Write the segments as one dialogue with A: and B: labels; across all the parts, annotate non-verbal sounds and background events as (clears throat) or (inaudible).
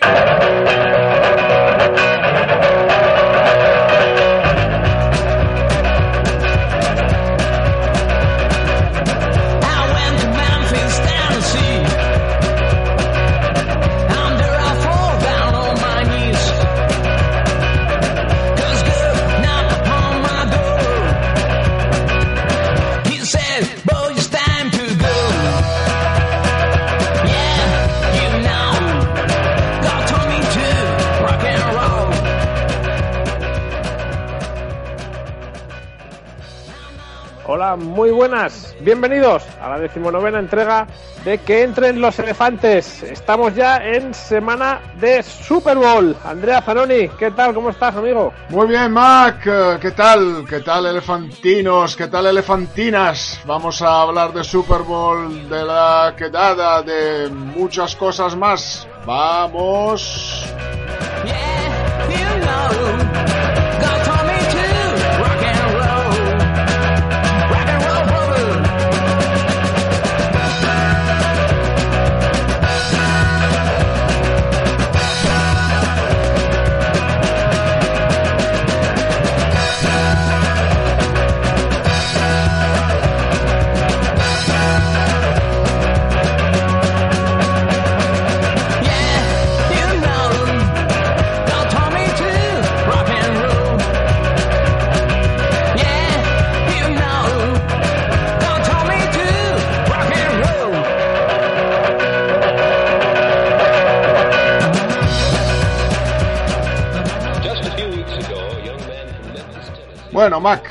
A: Three. (laughs)
B: Hola, muy buenas. Bienvenidos a la decimonovena entrega de Que entren los elefantes. Estamos ya en semana de Super Bowl. Andrea Zanoni, ¿qué tal? ¿Cómo estás, amigo?
C: Muy bien, Mac. Eh, ¿Qué tal? ¿Qué tal, elefantinos? ¿Qué tal, elefantinas? Vamos a hablar de Super Bowl, de la quedada, de muchas cosas más. Vamos.
A: Yeah, you know,
C: Bueno, Mac,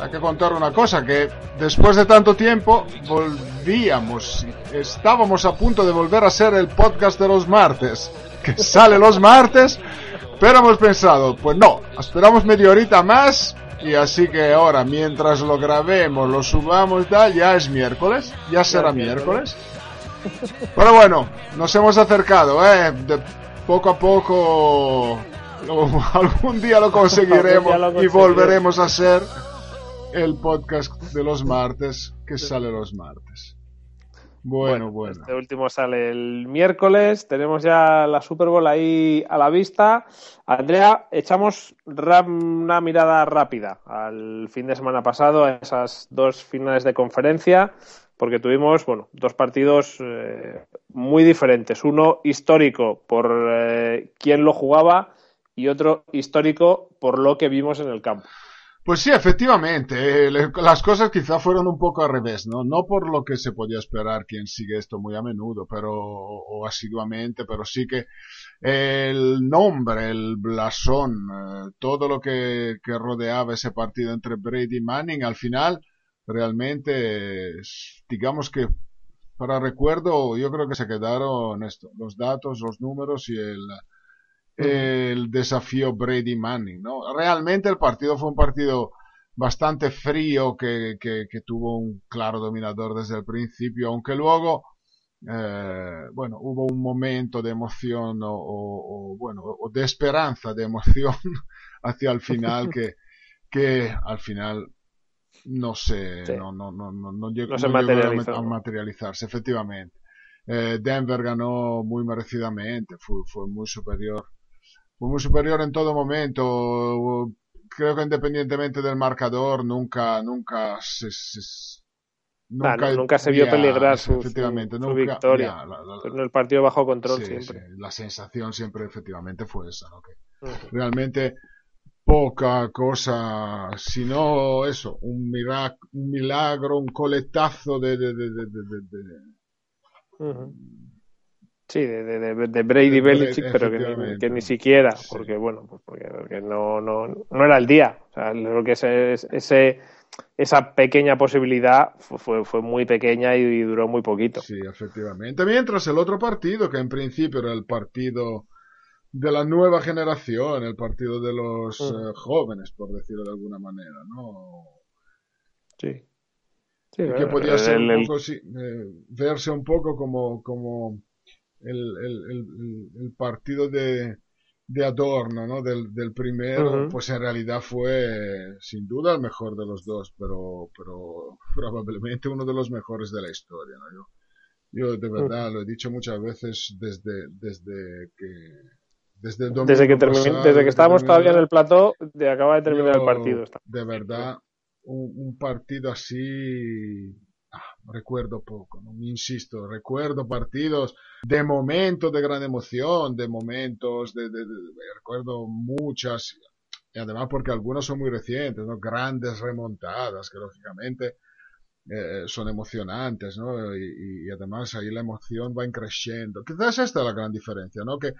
C: hay que contar una cosa, que después de tanto tiempo volvíamos, estábamos a punto de volver a ser el podcast de los martes, que (laughs) sale los martes, pero hemos pensado, pues no, esperamos media horita más y así que ahora, mientras lo grabemos, lo subamos tal, ya es miércoles, ya será
B: es miércoles.
C: miércoles. Pero bueno, nos hemos acercado, ¿eh? De poco a poco, lo- (laughs) algún día lo conseguiremos
B: Algún día lo
C: y volveremos a hacer el podcast de los martes que sale los martes. Bueno, bueno.
B: Este último sale el miércoles. Tenemos ya la Super Bowl ahí a la vista. Andrea, echamos una mirada rápida al fin de semana pasado, a esas dos finales de conferencia, porque tuvimos, bueno, dos partidos eh, muy diferentes. Uno histórico por eh, quién lo jugaba y otro histórico por lo que vimos en el campo.
C: Pues sí, efectivamente, eh, las cosas quizá fueron un poco al revés, ¿no? No por lo que se podía esperar quien sigue esto muy a menudo, pero, o asiduamente, pero sí que el nombre, el blasón, eh, todo lo que, rodeaba ese partido entre Brady y Manning, al final, realmente, digamos que para recuerdo, yo creo que se quedaron esto, los datos, los números y el, el desafío Brady Manning, ¿no? Realmente el partido fue un partido bastante frío que, que, que tuvo un claro dominador desde el principio, aunque luego, eh, bueno, hubo un momento de emoción o, o- o, bueno, o de esperanza, de emoción (laughs) hacia el final que, que al final no
B: Sí.
C: no, no, no, no, no llegó,
B: No se
C: llegó a materializarse, efectivamente. Eh, Denver ganó muy merecidamente, fue, fue muy superior. Fue muy superior en todo momento. Creo que independientemente del marcador, nunca, nunca se, se-
B: Ah, no, nunca se vio
C: ya,
B: peligrar su,
C: efectivamente,
B: su- su
C: nunca-
B: victoria.
C: ya, la- la-
B: Pero el partido bajo control
C: sí,
B: siempre.
C: sí, la sensación siempre efectivamente fue esa, ¿no? Que realmente poca cosa, sino eso, un, mira- un milagro, un coletazo de, de, de, de, de-
B: Ujú. Sí, de, de, de- Brady Belichick, pero que ni, que ni siquiera,
C: Sí.
B: porque bueno, pues porque, porque no, no, no era el día. O sea, lo que es, es- ese, esa pequeña posibilidad fu- fue, fue muy pequeña y, duró muy poquito.
C: Sí, efectivamente. Mientras el otro partido, que en principio era el partido de la nueva generación, el partido de los
B: Mm.
C: eh, jóvenes, por decirlo de alguna manera, ¿no?
B: Sí. Sí,
C: que podía ser
B: el-
C: un
B: el-
C: poco, sí, eh, verse un poco como, como el, el- el- el- el partido de, de adorno, ¿no? Del, del primero,
B: Ujú.
C: pues en realidad fue sin duda el mejor de los dos, pero, pero (laughs) probablemente uno de los mejores de la historia, ¿no? Yo, yo de verdad lo he dicho muchas veces desde, desde que desde el
B: desde que, termin-
C: pasado,
B: desde que estábamos todavía en el plató, de acaba de terminar el
C: yo,
B: partido. Está-
C: De verdad, un, un partido así. Ah, recuerdo poco, ¿no? Insisto, recuerdo partidos de momentos de gran emoción, de momentos de. de- de- recuerdo muchas. Y además, porque algunos son muy recientes, ¿no? Grandes remontadas, que lógicamente. eh, son emocionantes, ¿no? Y, y además ahí la emoción va creciendo. Quizás esta es la gran diferencia, ¿no? Que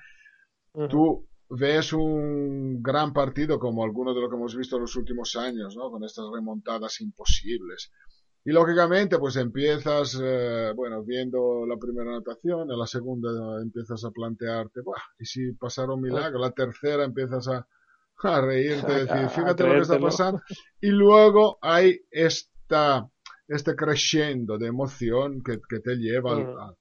B: Ujú.
C: tú ves un gran partido como alguno de lo que hemos visto en los últimos años, ¿no? Con estas remontadas imposibles. Y lógicamente, pues empiezas, eh, bueno, viendo la primera anotación, en la segunda empiezas a plantearte, Buah, ¿y si pasara un milagro? La tercera empiezas a, a reírte,
B: A-
C: decir,
B: a
C: fíjate lo que está pasando. Y luego hay esta, este crescendo de emoción que, que te lleva al-
B: Ujú.
C: a,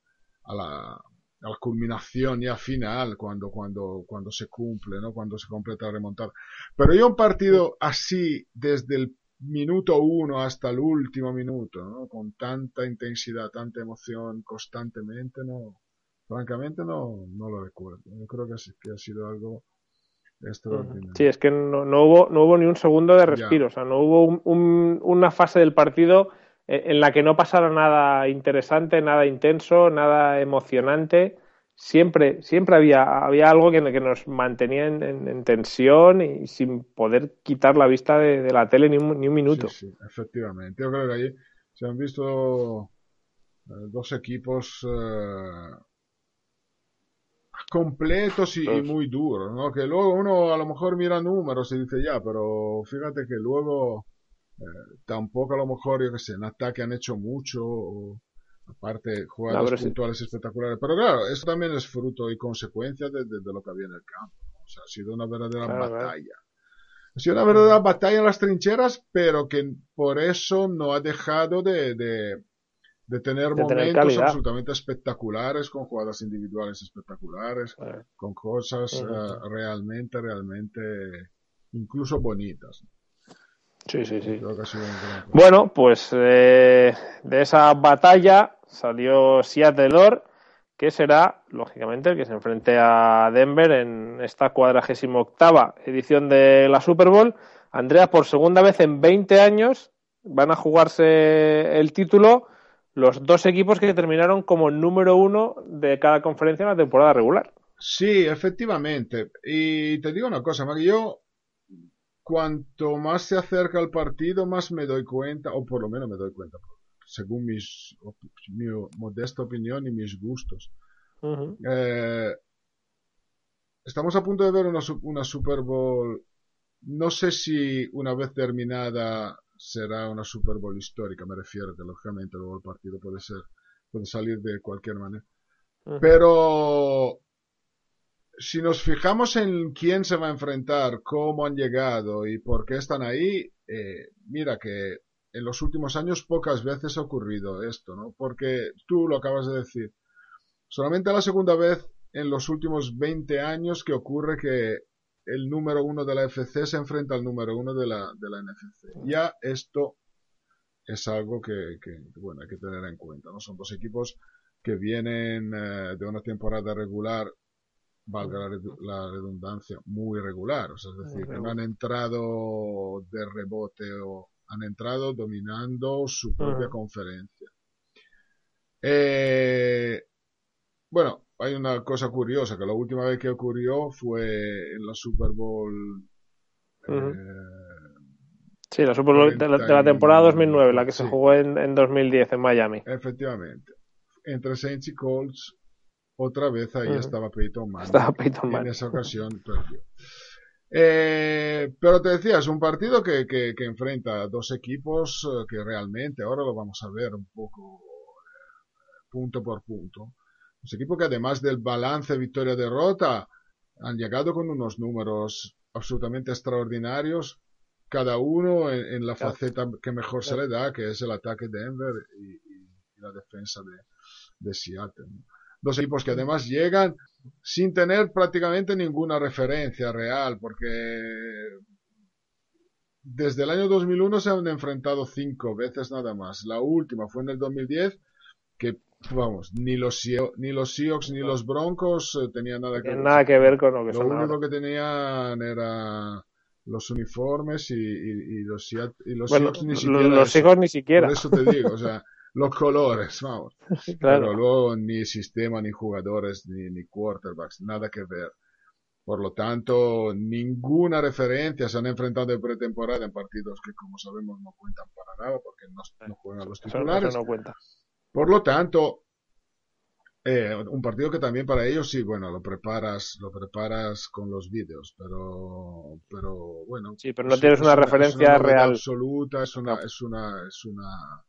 C: a la, a la culminación ya final cuando, cuando, cuando se cumple, ¿no? Cuando se completa la remontada. Pero yo un partido así, desde el minuto uno hasta el último minuto, ¿no? Con tanta intensidad, tanta emoción constantemente, no, francamente no, no lo recuerdo. Yo creo que, sí- que ha sido algo extraordinario.
B: Sí, es que no, no hubo, no hubo ni un segundo de respiro, o sea, no hubo un- un- una fase del partido eh, en la que no pasara nada interesante, nada intenso, nada emocionante. Siempre, siempre había, había algo que, que nos mantenía en, en- en tensión y sin poder quitar la vista de, de la tele ni un, ni un minuto.
C: Sí, sí, efectivamente. Yo creo que allí se han visto eh, dos equipos eh, completos y, y muy duros, ¿no? Que luego uno a lo mejor mira números y dice ya, pero fíjate que luego eh, tampoco a lo mejor, yo que sé, en ataque han hecho mucho, o, aparte
B: sí.
C: puntuales espectaculares. Pero claro, eso también es fruto y consecuencia de, de- de lo que había en el campo. O sea, ha sido una verdadera
B: Claro,
C: batalla. Ha sido una verdadera batalla en las trincheras, pero que por eso no ha dejado de, de, de tener momentos absolutamente espectaculares, con jugadas individuales espectaculares, con cosas eh, realmente, realmente incluso bonitas.
B: Sí, sí, sí.
C: Creo que
B: Bueno, pues eh, de esa batalla salió Seattle, que será, lógicamente, el que se enfrente a Denver en esta cuadragésima octava edición de la Super Bowl. Andrea, por segunda vez en 20 años van a jugarse el título los dos equipos que terminaron como número uno de cada conferencia en la temporada regular.
C: Sí, efectivamente. Y te digo una cosa, Maggie, yo cuanto más se acerca el partido, más me doy cuenta, o por lo menos me doy cuenta, según mis, mi modesta opinión y mis gustos. Eh, estamos a punto de ver una, su- una Super Bowl. No sé si una vez terminada será una Super Bowl histórica, me refiero que lógicamente luego el partido puede ser, puede salir de cualquier manera. Pero si nos fijamos en quién se va a enfrentar, cómo han llegado y por qué están ahí, eh, mira que en los últimos años pocas veces ha ocurrido esto, ¿no? Porque tú lo acabas de decir. Solamente la segunda vez en los últimos 20 años que ocurre que el número uno de la FC se enfrenta al número uno de la, de la NFC. Ya esto es algo que, que, bueno, hay que tener en cuenta, ¿no? Son dos equipos que vienen eh, de una temporada regular, valga la, redu- la redundancia, muy regular. O sea, es decir, que no han entrado de rebote o han entrado dominando su propia conferencia. Eh, bueno, hay una cosa curiosa, que la última vez que ocurrió fue en la Super Bowl. Eh,
B: Sí, la Super Bowl de la, de la temporada 2009, la que se jugó en, en 2010 en Miami.
C: efectivamente. Entre Saints y Colts, otra vez ahí
B: Ujú.
C: estaba Peyton Manning.
B: Estaba Peyton
C: En
B: Manning.
C: esa ocasión perdió. Eh, pero te decía, es un partido que, que, que enfrenta a dos equipos eh, que realmente, ahora lo vamos a ver un poco eh, punto por punto. Los equipos que además del balance victoria-derrota han llegado con unos números absolutamente extraordinarios, cada uno en, en la
B: Claro.
C: faceta que mejor se le da, que es el ataque de Denver y, y- y la defensa de, de Seattle. ¿no? Dos equipos que además llegan sin tener prácticamente ninguna referencia real, porque desde el año 2001 se han enfrentado cinco veces nada más. La última fue en el 2010, que vamos, ni los, ni los Seahawks ni los Broncos eh, tenían nada que ver.
B: nada que ver con lo que
C: Lo
B: son
C: único
B: ahora.
C: que tenían era los uniformes y, y- y los, y los
B: Bueno,
C: Seahawks ni siquiera
B: los hijos ni siquiera.
C: Por eso te digo, o sea, (laughs) los colores, vamos. (laughs) Pero
B: Claro.
C: luego ni sistema, ni jugadores, ni, ni quarterbacks, nada que ver. Por lo tanto, ninguna referencia se han enfrentado en pretemporada en partidos que, como sabemos, no cuentan para nada porque no, no juegan los titulares.
B: eso no cuenta.
C: Por lo tanto, eh, un partido que también para ellos sí, bueno, lo preparas, lo preparas con los vídeos, pero, pero bueno.
B: Sí, pero no
C: es-
B: tienes
C: es
B: una
C: es
B: referencia real.
C: absoluta, es una, es una, es una,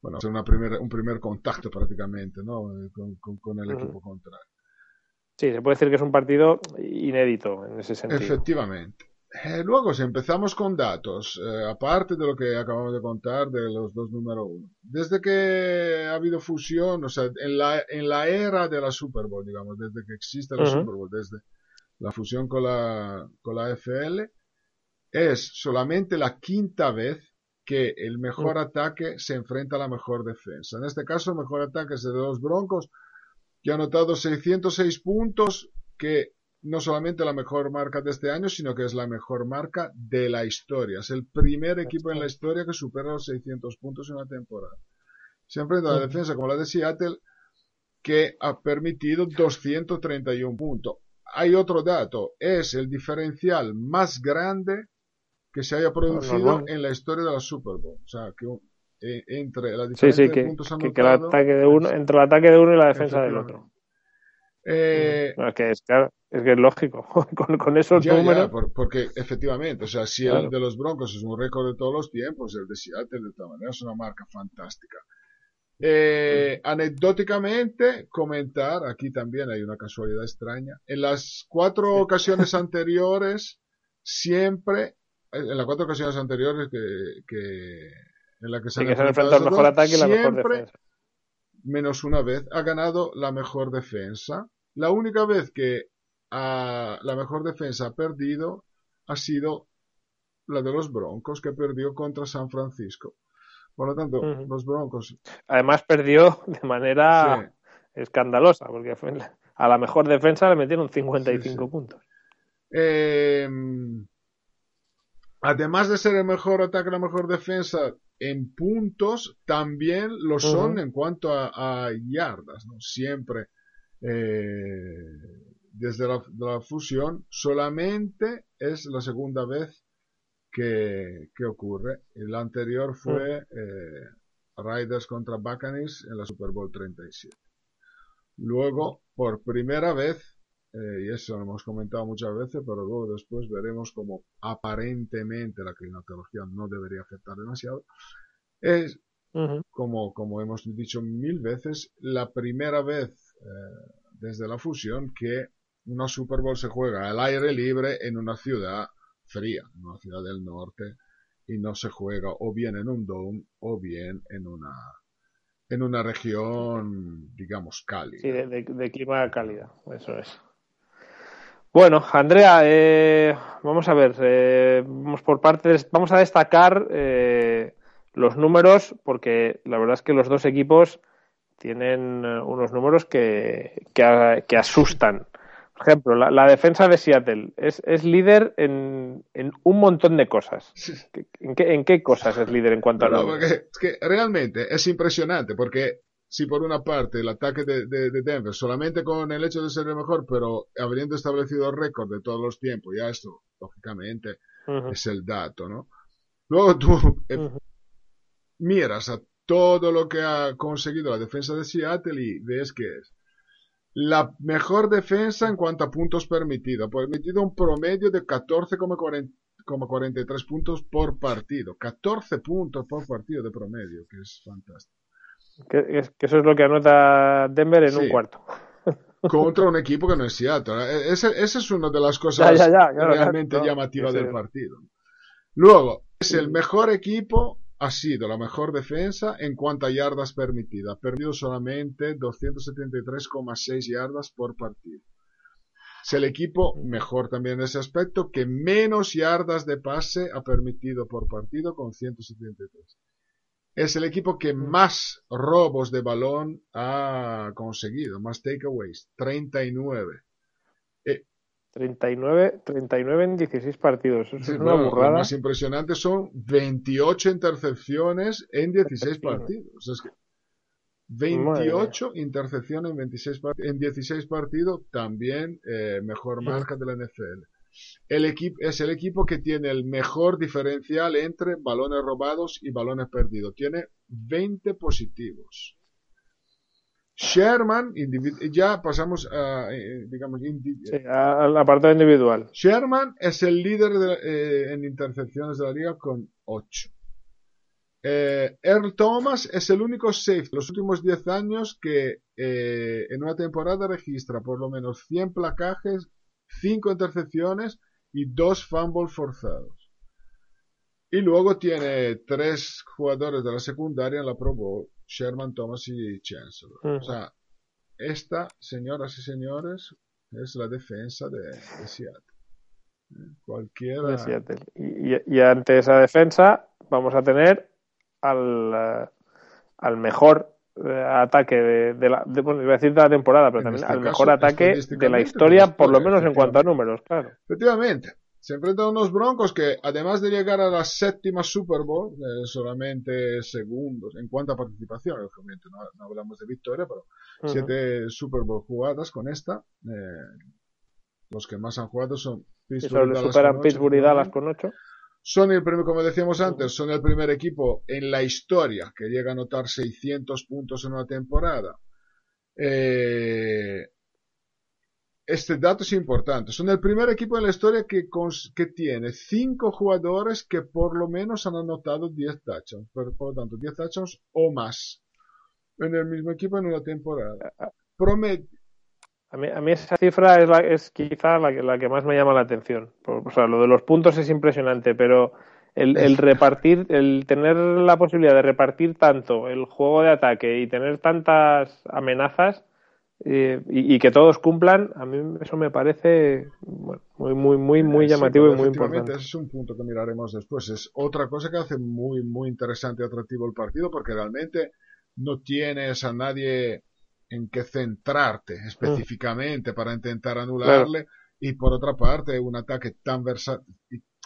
C: bueno, es una primer, un primer contacto prácticamente, ¿no? Eh, Con, con- con el equipo contrario.
B: Sí, se puede decir que es un partido inédito en ese sentido.
C: Efectivamente. Eh, luego, si empezamos con datos, eh, aparte de lo que acabamos de contar de los dos número uno, desde que ha habido fusión, o sea, en la, en la era de la Super Bowl, digamos, desde que existe la. Super Bowl, desde la fusión con la, con la FL, es solamente la quinta vez que el mejor ataque se enfrenta a la mejor defensa. En este caso, el mejor ataque es de los Broncos, que ha anotado 606 puntos, que no solamente la mejor marca de este año, sino que es la mejor marca de la historia. Es el primer equipo en la historia que supera los 600 puntos en una temporada. Se enfrenta a la defensa como la de Seattle, que ha permitido 231 puntos. Hay otro dato, es el diferencial más grande que se haya producido en la historia de la Super Bowl. O sea, que eh, entre la
B: Sí,
C: diferencia
B: sí,
C: de
B: que,
C: puntos
B: que- que el
C: anotados,
B: ataque de uno, entre el ataque de uno y la defensa del otro.
C: eh,
B: No, es que es, claro, es que es lógico. (laughs) con, con esos
C: Ya, ya,
B: números.
C: por- porque efectivamente, o sea, si
B: Claro.
C: el de los Broncos es un récord de todos los tiempos, el de Seattle de todas maneras es una marca fantástica. Eh, anecdóticamente, comentar, aquí también hay una casualidad extraña, en las cuatro ocasiones (laughs) anteriores, siempre, en las cuatro ocasiones anteriores que, que en la que se
B: Sí,
C: han
B: que se han
C: enfrentado
B: el
C: esos
B: mejor ataque y la mejor defensa.
C: menos una vez, ha ganado la mejor defensa. La única vez que ah, la mejor defensa ha perdido ha sido la de los Broncos, que perdió contra San Francisco. Por lo tanto, los Broncos.
B: Además perdió de manera
C: sí.
B: escandalosa, porque fue a la mejor defensa le metieron 55
C: Sí, sí.
B: puntos.
C: Eh, además de ser el mejor ataque, la mejor defensa en puntos, también lo son en cuanto a, a yardas. ¿no? Siempre, eh, desde la, la fusión, solamente es la segunda vez que, que ocurre. El anterior fue eh, Riders contra Buccaneers en la Super Bowl 37. Luego, por primera vez, eh, y eso lo hemos comentado muchas veces, pero luego después veremos como aparentemente la climatología no debería afectar demasiado, es, como, como hemos dicho mil veces, la primera vez eh, desde la fusión que una Super Bowl se juega al aire libre en una ciudad fría, en una ciudad del norte, y no se juega o bien en un dome o bien en una en una región, digamos, cálida.
B: Sí, de, de- de clima cálida, eso es. Bueno, Andrea, eh, vamos a ver, eh, vamos por partes, vamos a destacar eh, los números, porque la verdad es que los dos equipos tienen eh, unos números que, que, a- que asustan. Por ejemplo, la, la defensa de Seattle es, es líder en, en un montón de cosas. ¿En qué, ¿En qué cosas es líder en cuanto a
C: No,
B: números?
C: porque es que realmente es impresionante, porque si por una parte el ataque de, de- de Denver, solamente con el hecho de ser el mejor, pero habiendo establecido récord de todos los tiempos, ya esto, lógicamente, es el dato, ¿no? Luego tú eh, miras a todo lo que ha conseguido la defensa de Seattle y ves que es la mejor defensa en cuanto a puntos permitidos. Permitido un promedio de 14,43 puntos por partido. 14 puntos por partido de promedio, que es fantástico.
B: Que, es- que eso es lo que anota Denver en
C: Sí.
B: un cuarto. (laughs)
C: Contra un equipo que no es Seattle. E- Ese, ese es una de las cosas
B: Ya, ya, ya, claro,
C: realmente
B: claro.
C: llamativas del partido. Luego, es el mejor equipo, ha sido la mejor defensa en cuanto a yardas permitidas. Perdido solamente 273,6 yardas por partido. Es el equipo mejor también en ese aspecto que menos yardas de pase ha permitido por partido con 173. Es el equipo que más robos de balón ha conseguido, más takeaways, 39.
B: 39, 39 en 16 partidos. Eso
C: Sí,
B: es una
C: bueno, Lo
B: burrada.
C: más impresionante son 28 intercepciones en 16 partidos. Es que 28 intercepciones en, 26 part- en 16 partidos, también eh, mejor marca de la NFL. El equipo es el equipo que tiene el mejor diferencial entre balones robados y balones perdidos. Tiene 20 positivos. Sherman, ya pasamos a, eh, digamos,
B: Sí, al apartado individual.
C: Sherman es el líder de- eh, en intercepciones de la liga con 8. Eh, Earl Thomas es el único safety de los últimos 10 años que eh, en una temporada registra por lo menos 100 placajes, 5 intercepciones y 2 fumbles forzados. Y luego tiene tres jugadores de la secundaria en la Pro Bowl, Sherman, Thomas y Chancellor. O sea, esta, señoras y señores, es la defensa de, de Seattle. Eh, Cualquiera.
B: de Seattle. Y, y- ante esa defensa vamos a tener al, eh, al mejor ataque de, de la, de- bueno, iba a decir de la temporada, pero
C: En
B: también
C: este
B: al
C: caso,
B: mejor ataque de la historia, por lo menos en cuanto a números, claro.
C: Efectivamente, se enfrentan a unos Broncos que, además de llegar a la séptima Super Bowl, eh, solamente segundos en cuanto a participación, obviamente no, no hablamos de victoria, pero siete Super Bowl jugadas con esta. eh, los que más han jugado son Pittsburgh y Dallas
B: superan
C: con ocho,
B: Pittsburgh y Dallas con 8.
C: Son el primer, como decíamos antes, son el primer equipo en la historia que llega a anotar 600 puntos en una temporada. Eh, este dato es importante. Son el primer equipo en la historia que, tiene 5 jugadores que por lo menos han anotado 10 touchdowns. Por, por lo tanto, 10 touchdowns o más en el mismo equipo en una temporada. Promedio.
B: A mí, a mí esa cifra es, la, es quizá la que, la que más me llama la atención. O sea, lo de los puntos es impresionante, pero el, el repartir, el tener la posibilidad de repartir tanto el juego de ataque y tener tantas amenazas eh, y, y que todos cumplan, a mí eso me parece bueno, muy, muy, muy, muy
C: Sí,
B: llamativo y muy importante.
C: Ese es un punto que miraremos después. Es otra cosa que hace muy, muy interesante y atractivo el partido porque realmente no tienes a nadie en que centrarte específicamente para intentar anularle y por otra parte un ataque tan versátil,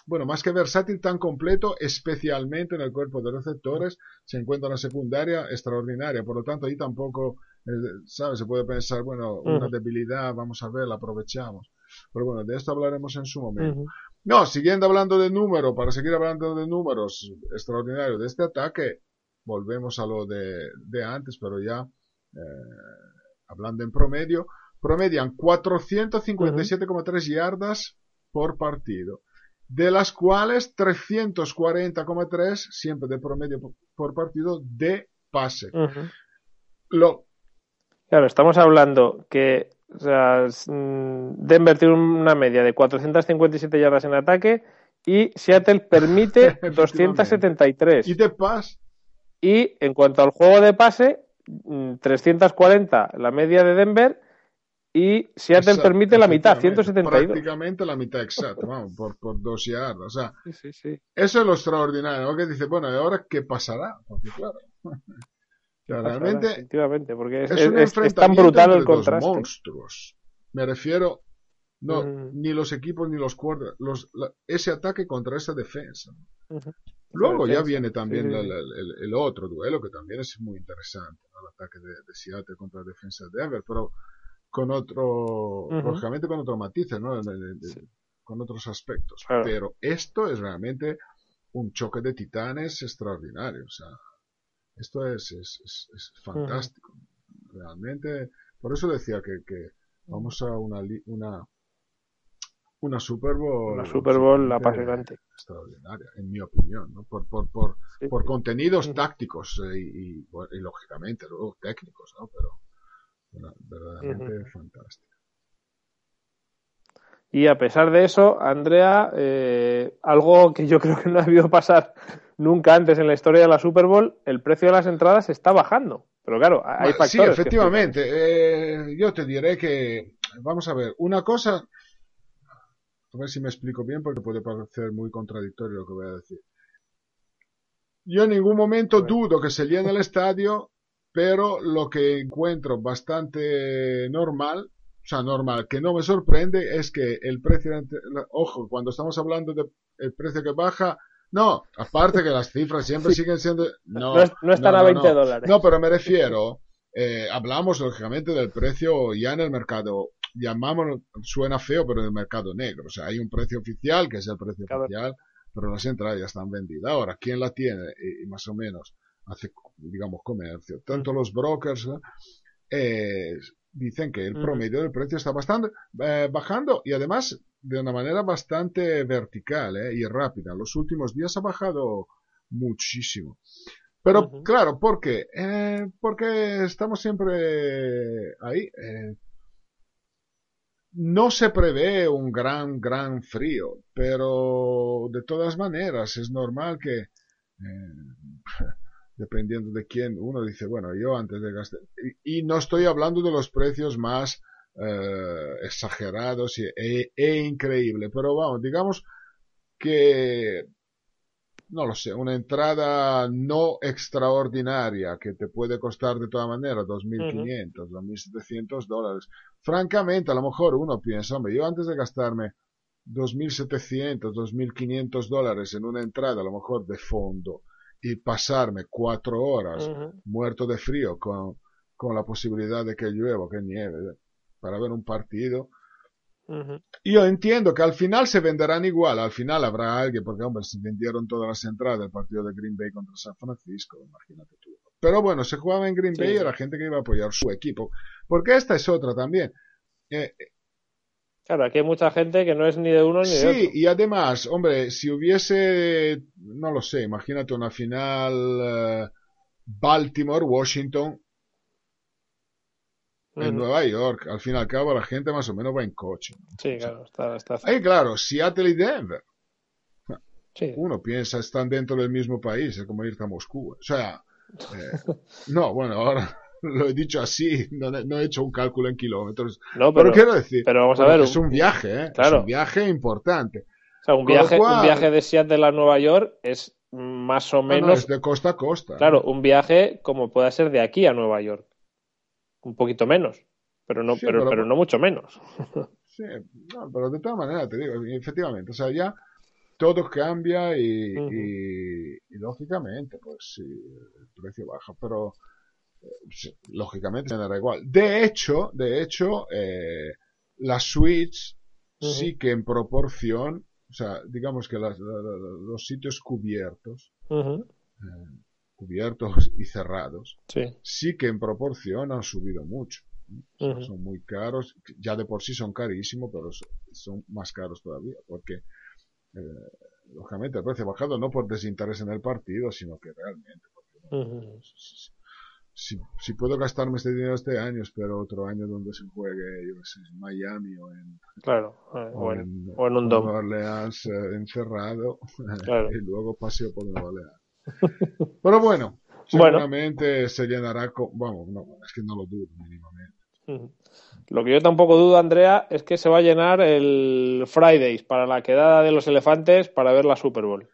C: bueno, más que versátil, tan completo, especialmente en el cuerpo de receptores, se encuentra una secundaria extraordinaria. Por lo tanto, ahí tampoco, eh, ¿sabes? Se puede pensar, bueno, una debilidad, vamos a ver, la aprovechamos. Pero bueno, de esto hablaremos en su momento. No, siguiendo hablando de números, para seguir hablando de números extraordinarios de este ataque, volvemos a lo de, de antes, pero ya hablando en promedio, promedian 457,3 yardas por partido, de las cuales 340,3 siempre de promedio por- partido de pase. Lo,
B: Claro, estamos hablando que o sea, mm, Denver tiene una media de 457 yardas en ataque y Seattle permite (laughs)
C: Efectivamente.
B: 273.
C: y de pase,
B: Y en cuanto al juego de pase, 340 la media de Denver y Seattle
C: Exacto,
B: permite la mitad,
C: efectivamente,
B: 172.
C: Prácticamente la mitad exacta, vamos, por, por dos yardas. O sea,
B: Sí, sí, sí.
C: eso es lo extraordinario. Que dice, bueno, ¿y ahora qué pasará? Porque claro, (laughs) realmente
B: Efectivamente, porque es,
C: un
B: es- es tan brutal el
C: entre dos
B: contraste.
C: monstruos. Me refiero, no,
B: Mm.
C: ni los equipos ni los cuerdas, los, la- ese ataque contra esa defensa. Luego ya viene también
B: sí, sí,
C: la- el, el otro duelo que también es muy interesante, ¿no? el ataque de, de Seattle contra la defensa de Denver, pero con otro, lógicamente con otro matices, ¿no? De- de- de-
B: Sí.
C: con otros aspectos.
B: Claro.
C: Pero esto es realmente un choque de titanes extraordinario, o sea, esto es, es, es- es fantástico. Realmente Por eso decía que, que vamos a una, una, una Super Bowl.
B: Una Super Bowl apasionante.
C: Extraordinaria, en mi opinión, ¿no? Por, por, por,
B: Sí.
C: por contenidos
B: Ujú.
C: tácticos eh, y, y, bueno, y, lógicamente luego técnicos, ¿no? Pero bueno, verdaderamente fantástica.
B: Y a pesar de eso, Andrea, eh, algo que yo (laughs) creo que no ha debido pasar nunca antes en la historia de la Super Bowl, el precio de las entradas está bajando. Pero claro, hay
C: Bueno,
B: factores.
C: sí,
B: que
C: efectivamente. eh, yo te diré que, vamos a ver, una cosa, a ver si me explico bien porque puede parecer muy contradictorio lo que voy a decir. Yo en ningún momento dudo que se llene el estadio, pero lo que encuentro bastante normal, o sea, normal, que no me sorprende es que el precio, de ojo, cuando estamos hablando de el precio que baja, no, aparte que las cifras siempre siguen siendo, no,
B: no están a 20 dólares.
C: no, pero me refiero, eh, hablamos lógicamente del precio ya en el mercado, llamámoslo, suena feo, pero en el mercado negro. O sea, hay un precio oficial, que es el precio
B: Claro.
C: oficial, pero las entradas ya están vendidas. Ahora, ¿quién la tiene? Y, más o menos hace, digamos, comercio. Tanto los brokers eh, dicen que el promedio del precio está bastante eh, bajando y además de una manera bastante vertical eh, y rápida. Los últimos días ha bajado muchísimo. Pero claro, ¿por qué? Eh, porque estamos siempre ahí. eh, no se prevé un gran, gran frío, pero de todas maneras es normal que, eh, (laughs) dependiendo de quién, uno dice, bueno, yo antes de gastar, y, y no estoy hablando de los precios más eh, exagerados y, e, e increíble, pero vamos, digamos que no lo sé, una entrada no extraordinaria que te puede costar de todas maneras 2.500, 2.700 dólares. Francamente, a lo mejor uno piensa, hombre, yo antes de gastarme 2.700, 2.500 dólares en una entrada, a lo mejor de fondo, y pasarme cuatro horas muerto de frío con, con la posibilidad de que llueva, que nieve, para ver un partido, yo entiendo que al final se venderán igual, al final habrá alguien, porque hombre, se vendieron todas las entradas del partido de Green Bay contra San Francisco, imagínate tú. Pero bueno, se jugaba en Green
B: Sí,
C: Bay y
B: sí.
C: era gente que iba a apoyar su equipo, porque esta es otra también. Eh,
B: Claro, aquí hay mucha gente que no es ni de uno ni de
C: sí,
B: otro.
C: y además, hombre, si hubiese, no lo sé, imagínate una final eh, Baltimore-Washington en. Nueva York, al fin y al cabo la gente más o menos va en coche.
B: Sí, claro, está, está
C: Ahí claro, Seattle y Denver.
B: sí.
C: uno piensa, están dentro del mismo país, es como irte a Moscú. O sea, eh, no, bueno, ahora (laughs) lo he dicho así, no, no he hecho un cálculo en kilómetros.
B: No,
C: Pero,
B: pero,
C: quiero decir,
B: pero vamos a ver,
C: es un viaje, ¿eh?
B: Claro.
C: Es un viaje importante.
B: o sea, un
C: con
B: viaje,
C: cual-
B: un viaje de Seattle a Nueva York es más o
C: No, no,
B: menos,
C: es de costa a costa.
B: claro, un viaje como pueda ser de aquí a Nueva York. Un poquito menos, pero no,
C: Sí,
B: pero,
C: pero-
B: pero no mucho menos.
C: Sí, no, pero de todas maneras, te digo, efectivamente, o sea, ya todo cambia y, y, y lógicamente, pues sí, el precio baja, pero eh, lógicamente me dará igual. De hecho, de hecho, eh, las suites
B: Ujú.
C: sí que en proporción, o sea, digamos que las- la- la- los sitios cubiertos,
B: Ujú,
C: cubiertos y cerrados,
B: Sí.
C: sí que en proporción han subido mucho. O sea,
B: Ujú.
C: Son muy caros, ya de por sí son carísimos, pero so- son más caros todavía, porque eh, lógicamente el precio ha bajado no por desinterés en el partido, sino que realmente, porque,
B: Ujú.
C: si, si- si puedo gastarme este dinero este año, espero otro año donde se juegue, yo qué sé, en Miami o en,
B: Claro. eh,
C: o
B: en,
C: en,
B: o en un
C: Nueva. Orleans eh, encerrado (laughs)
B: Claro.
C: y luego paseo por Nueva Orleans. (laughs) Pero bueno,
B: Bueno.
C: seguramente se llenará con, vamos, no, es que no lo dudo mínimamente.
B: Lo que yo tampoco dudo, Andrea, es que se va a llenar el Fridays para la quedada de los elefantes para ver la Super Bowl.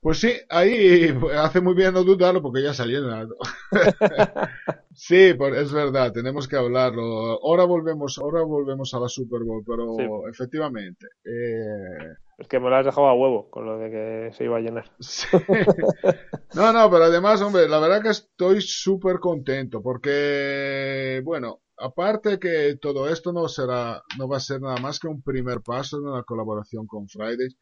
C: Pues sí, ahí hace muy bien no dudarlo porque ya llenado. (laughs) sí, es verdad, tenemos que hablarlo. Ahora volvemos, ahora volvemos a la Super Bowl, pero
B: Sí.
C: efectivamente, eh,
B: Es que me lo has dejado a huevo con lo de que se iba a llenar. (laughs)
C: sí. no, no, pero además, hombre, la verdad que estoy súper contento porque, bueno, aparte que todo esto no será, no va a ser nada más que un primer paso en una colaboración con Fridays,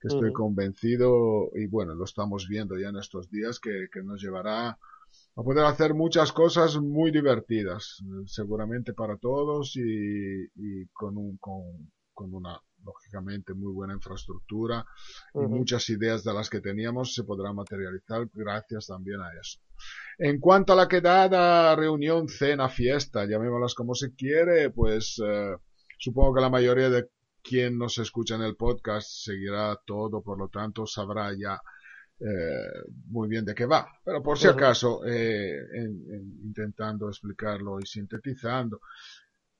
C: que estoy convencido y bueno, lo estamos viendo ya en estos días que, que nos llevará a poder hacer muchas cosas muy divertidas, seguramente para todos y, y con, un, con, con una lógicamente muy buena infraestructura y muchas ideas de las que teníamos se podrán materializar gracias también a eso. En cuanto a la quedada, reunión, cena, fiesta, llamémoslas como se quiere, pues eh, supongo que la mayoría de quien nos escucha en el podcast seguirá todo, por lo tanto sabrá ya eh, muy bien de qué va. Pero por si acaso, eh, en- en- intentando explicarlo y sintetizando,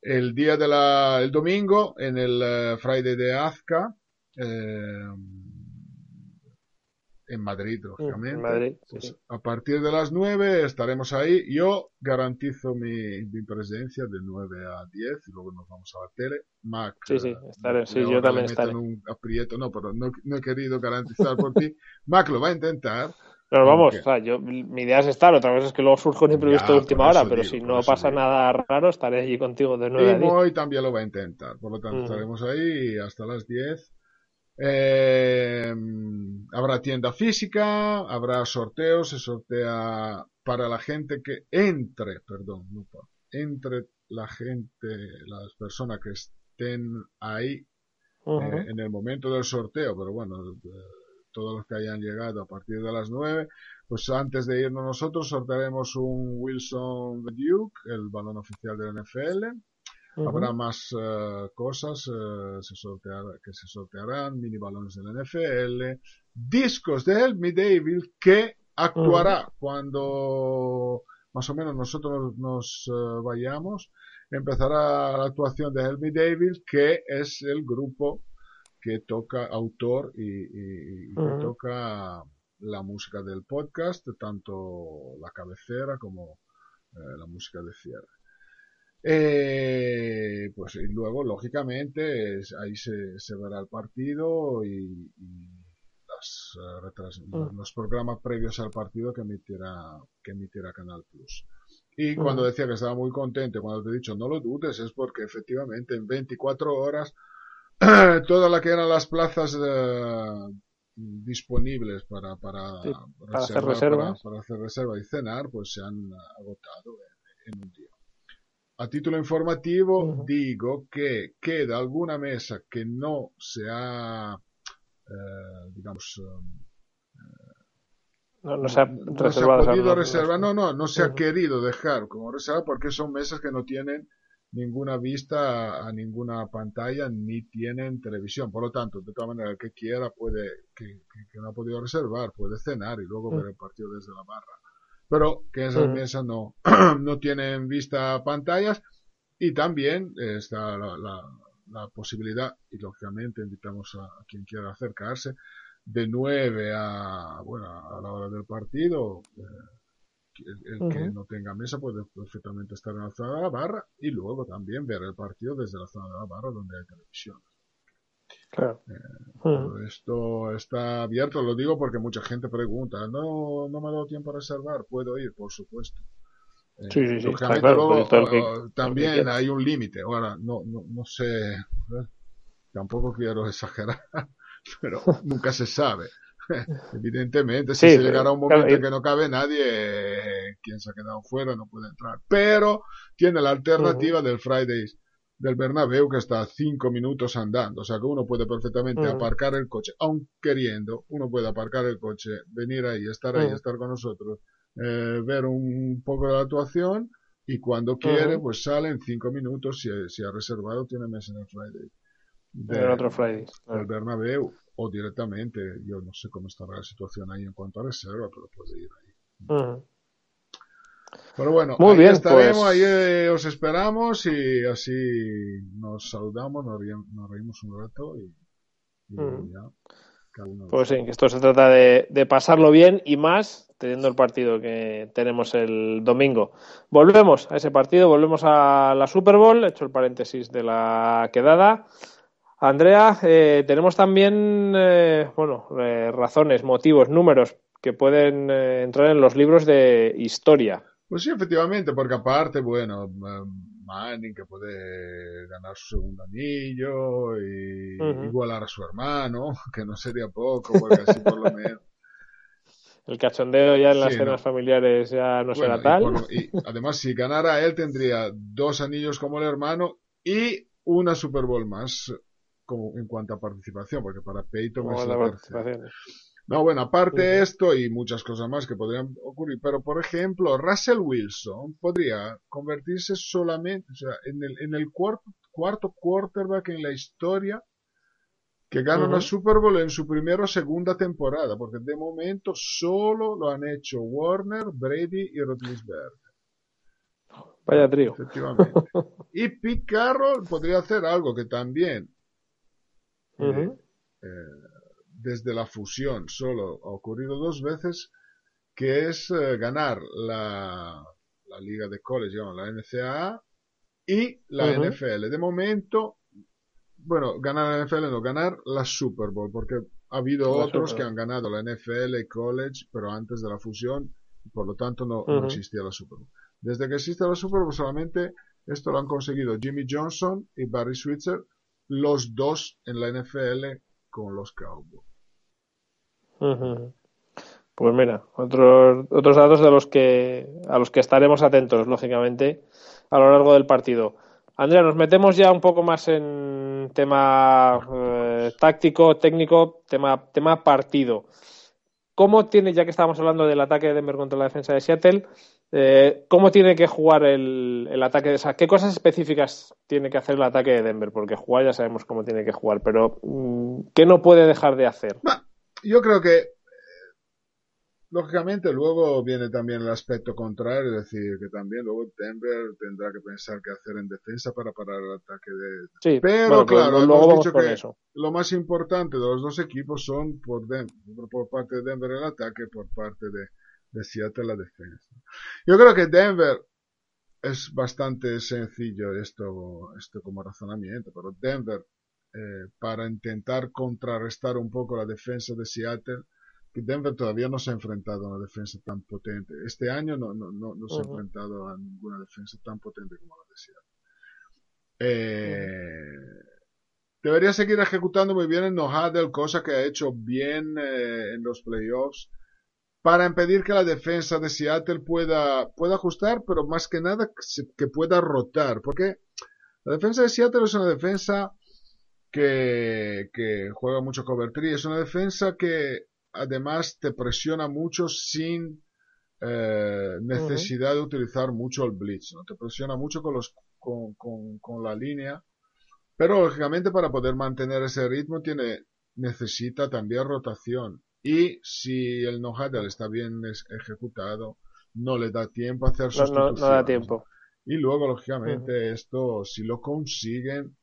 C: el día de la, el domingo en el eh, Friday de Azca, eh, en Madrid, lógicamente.
B: en Madrid, sí,
C: Pues,
B: sí.
C: A partir de las 9 estaremos ahí. Yo garantizo mi, mi presencia de 9 a 10 y luego nos vamos a la tele. Mac.
B: Sí, sí,
C: eh,
B: estaré, sí, yo también estaré.
C: un aprieto, no, pero no, no he querido garantizar por ti. (laughs) Mac lo va a intentar.
B: Pero vamos, o sea, yo, mi idea es estar, otra vez es que luego surge un imprevisto de última hora, pero
C: digo,
B: si no pasa
C: digo.
B: nada raro, estaré allí contigo de 9 a
C: Y
B: 10.
C: Moy también lo va a intentar. Por lo tanto, estaremos ahí hasta las 10. Eh, habrá tienda física, habrá sorteos, se sortea para la gente que entre, perdón, no entre la gente, las personas que estén ahí eh, en el momento del sorteo, pero bueno, eh, todos los que hayan llegado a partir de las 9, pues antes de irnos nosotros sortearemos un Wilson Duke, el balón oficial del NFL. Habrá más eh, cosas eh, se sortear- que se sortearán, mini balones del NFL, discos de Help Me Devil que actuará cuando más o menos nosotros nos eh, vayamos. Empezará la actuación de Help Me Devil, que es el grupo que toca autor y, y- y que
B: Ujú.
C: toca la música del podcast, tanto la cabecera como eh, la música de cierre. Eh, pues y luego, lógicamente, es- ahí se, se verá el partido y, y las, eh, retras-
B: Mm.
C: los programas previos al partido que emitirá, que emitirá Canal Plus. Y cuando
B: Mm.
C: decía que estaba muy contento, cuando te he dicho no lo dudes, es porque efectivamente en 24 horas (clears throat) todas las que eran las plazas disponibles para, para,
B: Sí, para hacer reservas.
C: para- hacer reserva y cenar, pues se han agotado en, en un día. A título informativo, digo que queda alguna mesa que no se ha, eh, digamos, eh,
B: No, no se ha
C: no se ha podido reservar, no, no, no se ha querido dejar como reserva porque son mesas que no tienen ninguna vista a, a ninguna pantalla ni tienen televisión. Por lo tanto, de todas maneras, el que quiera puede, que, que- que no ha podido reservar, puede cenar y luego
B: Mm.
C: ver el partido desde la barra. Pero que esas
B: Ujú.
C: mesas no, (clears throat) no tienen vista a pantallas y también está la, la- la posibilidad, y lógicamente invitamos a, a quien quiera acercarse, de 9 a, bueno, a la hora del partido, eh, el, el que no tenga mesa puede perfectamente estar en la zona de la barra y luego también ver el partido desde la zona de la barra donde hay televisión.
B: Claro.
C: Todo esto está abierto, lo digo porque mucha gente pregunta, no, no me ha dado tiempo a reservar, puedo ir, por supuesto. Eh,
B: Sí, sí, sí, claro,
C: luego,
B: que-
C: eh, también hay un límite. Ahora, no, no, no sé, ¿eh? tampoco quiero (laughs) exagerar, pero nunca se sabe. (laughs) Evidentemente, si
B: Sí,
C: se llegará un momento en que no cabe nadie, eh, quien se ha quedado fuera no puede entrar. Pero tiene la alternativa del Fridays del Bernabéu que está a cinco minutos andando. O sea que uno puede perfectamente aparcar el coche, aun queriendo, uno puede aparcar el coche, venir ahí, estar ahí, estar con nosotros, eh, ver un poco de la actuación y cuando quiere, pues sale en cinco minutos. Si, si ha reservado, tiene mesa en el Friday.
B: En el otro Fridays.
C: del Bernabéu o directamente, yo no sé cómo estará la situación ahí en cuanto a reserva, pero puede ir ahí. Pero bueno,
B: Muy
C: ahí
B: bien,
C: estaremos,
B: pues-
C: ahí eh, os esperamos y así nos saludamos, nos, ri- nos reímos un rato y, ya.
B: Pues sí, que esto se trata de, de pasarlo bien y más teniendo el partido que tenemos el domingo. Volvemos a ese partido, volvemos a la Super Bowl, he hecho el paréntesis de la quedada. Andrea, eh, tenemos también, eh, bueno, eh, razones, motivos, números que pueden eh, entrar en los libros de historia.
C: Pues sí, efectivamente, porque aparte, bueno, eh, Manning que puede ganar su segundo anillo y igualar a su hermano, (laughs) que no sería poco, porque así por lo menos. (laughs)
B: El cachondeo ya en las
C: Sí,
B: cenas
C: no.
B: familiares ya no será
C: y
B: tal.
C: por- y además, si ganara él, tendría dos anillos como el hermano y una Super Bowl más como en cuanto a participación, porque para Peyton es
B: la
C: la tercera.
B: participación.
C: No, bueno, aparte de esto y muchas cosas más que podrían ocurrir, pero por ejemplo, Russell Wilson podría convertirse solamente, o sea, en el, en el cuarto, cuarto quarterback en la historia que gana una
B: Ujú.
C: Super Bowl en su primera o segunda temporada, porque de momento solo lo han hecho Warner, Brady y Roethlisberger.
B: Vaya trío.
C: Efectivamente. (laughs) y Pete Carroll podría hacer algo que también
B: Ujú.
C: desde la fusión solo ha ocurrido dos veces, que es eh, ganar la, la liga de college, digamos, la NCAA y la. NFL. De momento, bueno, ganar la NFL no, ganar la Super Bowl, porque ha habido
B: La
C: otros que han ganado la NFL y college, pero antes de la fusión, por lo tanto no, no existía la Super Bowl. Desde que existe la Super Bowl solamente esto lo han conseguido Jimmy Johnson y Barry Switzer, los dos en la NFL con los Cowboys.
B: Pues mira, otros, otros datos de los que, a los que estaremos atentos, lógicamente, a lo largo del partido. Andrea, nos metemos ya un poco más en tema eh, táctico, técnico, tema, tema partido. ¿Cómo tiene, ya que estábamos hablando del ataque de Denver contra la defensa de Seattle, eh, cómo tiene que jugar el, el ataque? O sea, ¿qué cosas específicas tiene que hacer el ataque de Denver? Porque jugar ya sabemos cómo tiene que jugar, pero mm, ¿qué no puede dejar de hacer?
C: Yo creo que, eh, lógicamente, luego viene también el aspecto contrario, es decir, que también luego Denver tendrá que pensar qué hacer en defensa para parar el ataque de...
B: Sí,
C: Pero,
B: bueno,
C: claro,
B: luego
C: hemos dicho que
B: eso.
C: lo más importante de los dos equipos son por, Den- por parte de Denver el ataque, por parte de, de Seattle la defensa. Yo creo que Denver es bastante sencillo esto, esto como razonamiento, pero Denver, eh, para intentar contrarrestar un poco la defensa de Seattle, que Denver todavía no se ha enfrentado a una defensa tan potente. Este año no, no, no, no se ha enfrentado a ninguna defensa tan potente como la de Seattle. Eh, debería seguir ejecutando muy bien en No Huddle, cosa que ha hecho bien eh, en los playoffs, para impedir que la defensa de Seattle pueda, pueda ajustar, pero más que nada que, pueda rotar, porque la defensa de Seattle es una defensa que, que juega mucho cover three, es una defensa que además te presiona mucho sin eh, necesidad de utilizar mucho el blitz, ¿no? te presiona mucho con, los, con, con, con la línea, pero lógicamente para poder mantener ese ritmo tiene, necesita también rotación. Y si el no huddle está bien ejecutado, no le da tiempo a hacer
B: No, no,
C: sustituciones.
B: no da tiempo.
C: Y luego, lógicamente, esto, si lo consiguen,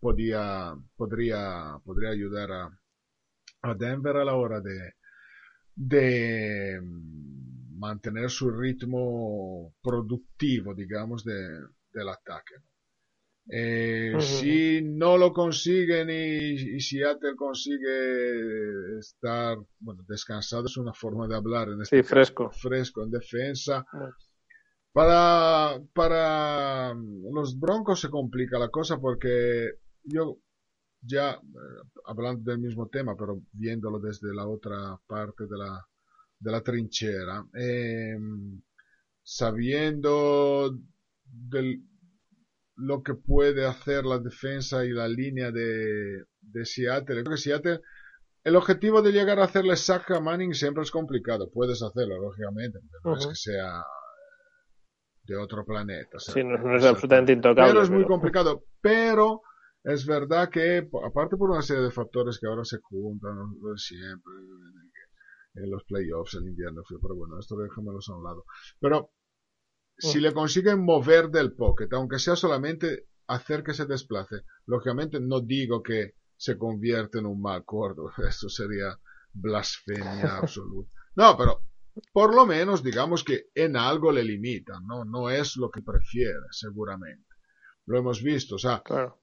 C: podía, podría, podría ayudar a, a Denver a la hora de, de mm, mantener su ritmo productivo, digamos, de, del ataque. ¿no? Eh,
B: Ujú.
C: Si no lo consiguen y, y Seattle consigue estar, bueno, descansado es una forma de hablar en este
B: Sí,
C: caso,
B: fresco.
C: fresco en defensa,
B: Bueno.
C: para, para los Broncos se complica la cosa porque yo ya, eh, hablando del mismo tema, pero viéndolo desde la otra parte de la, de la trinchera, eh, sabiendo del, lo que puede hacer la defensa y la línea de, de Seattle, creo que Seattle el objetivo de llegar a hacerle sack a Manning siempre es complicado. Puedes hacerlo, lógicamente, pero no es
B: Ujú.
C: que sea de otro planeta. o sea,
B: Sí, no, no es absolutamente intocable.
C: Pero es muy
B: pero-
C: complicado. Pero es verdad que, aparte por una serie de factores que ahora se juntan, siempre, en los playoffs, el invierno pero bueno, esto déjamelos a un lado. Pero si
B: Mm.
C: le consiguen mover del pocket, aunque sea solamente hacer que se desplace, lógicamente no digo que se convierte en un mal cordo, (laughs) eso sería blasfemia (laughs) absoluta. No, pero por lo menos digamos que en algo le limitan, ¿no? No es lo que prefiere, seguramente. Lo hemos visto, o sea,
B: Claro.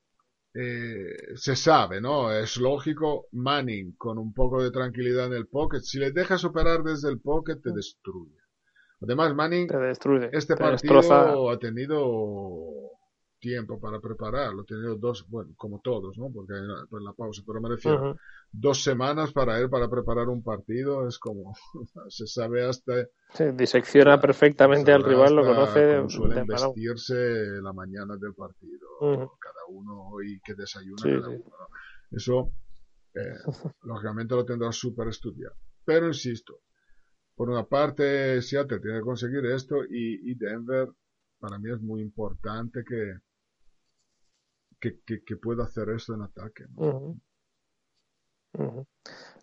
C: eh, se sabe, ¿no? Es lógico, Manning con un poco de tranquilidad en el pocket, si le dejas operar desde el pocket te destruye. Además, Manning este
B: te
C: partido
B: destroza.
C: ha tenido tiempo para prepararlo, ha tenido dos, bueno, como todos, ¿no? Porque hay una- por la pausa, pero me refiero, dos semanas para él para preparar un partido es como, (laughs) se sabe hasta
B: Sí, disecciona perfectamente al rival, lo conoce de,
C: cómo suelen
B: de
C: vestirse la mañana del partido, cada uno y que desayuna
B: Sí,
C: cada
B: sí.
C: uno. ¿no? Eso, eh, (laughs) lógicamente lo tendrá súper estudiado. Pero insisto, por una parte Seattle tiene que conseguir esto y, Denver para mí es muy importante que, que, pueda hacer esto en ataque.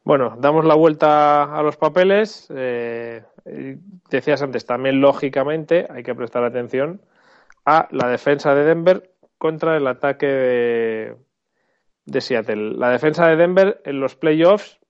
B: Bueno, damos la vuelta a los papeles. Eh, decías antes, también lógicamente hay que prestar atención a la defensa de Denver contra el ataque de, de Seattle. La defensa de Denver en los playoffs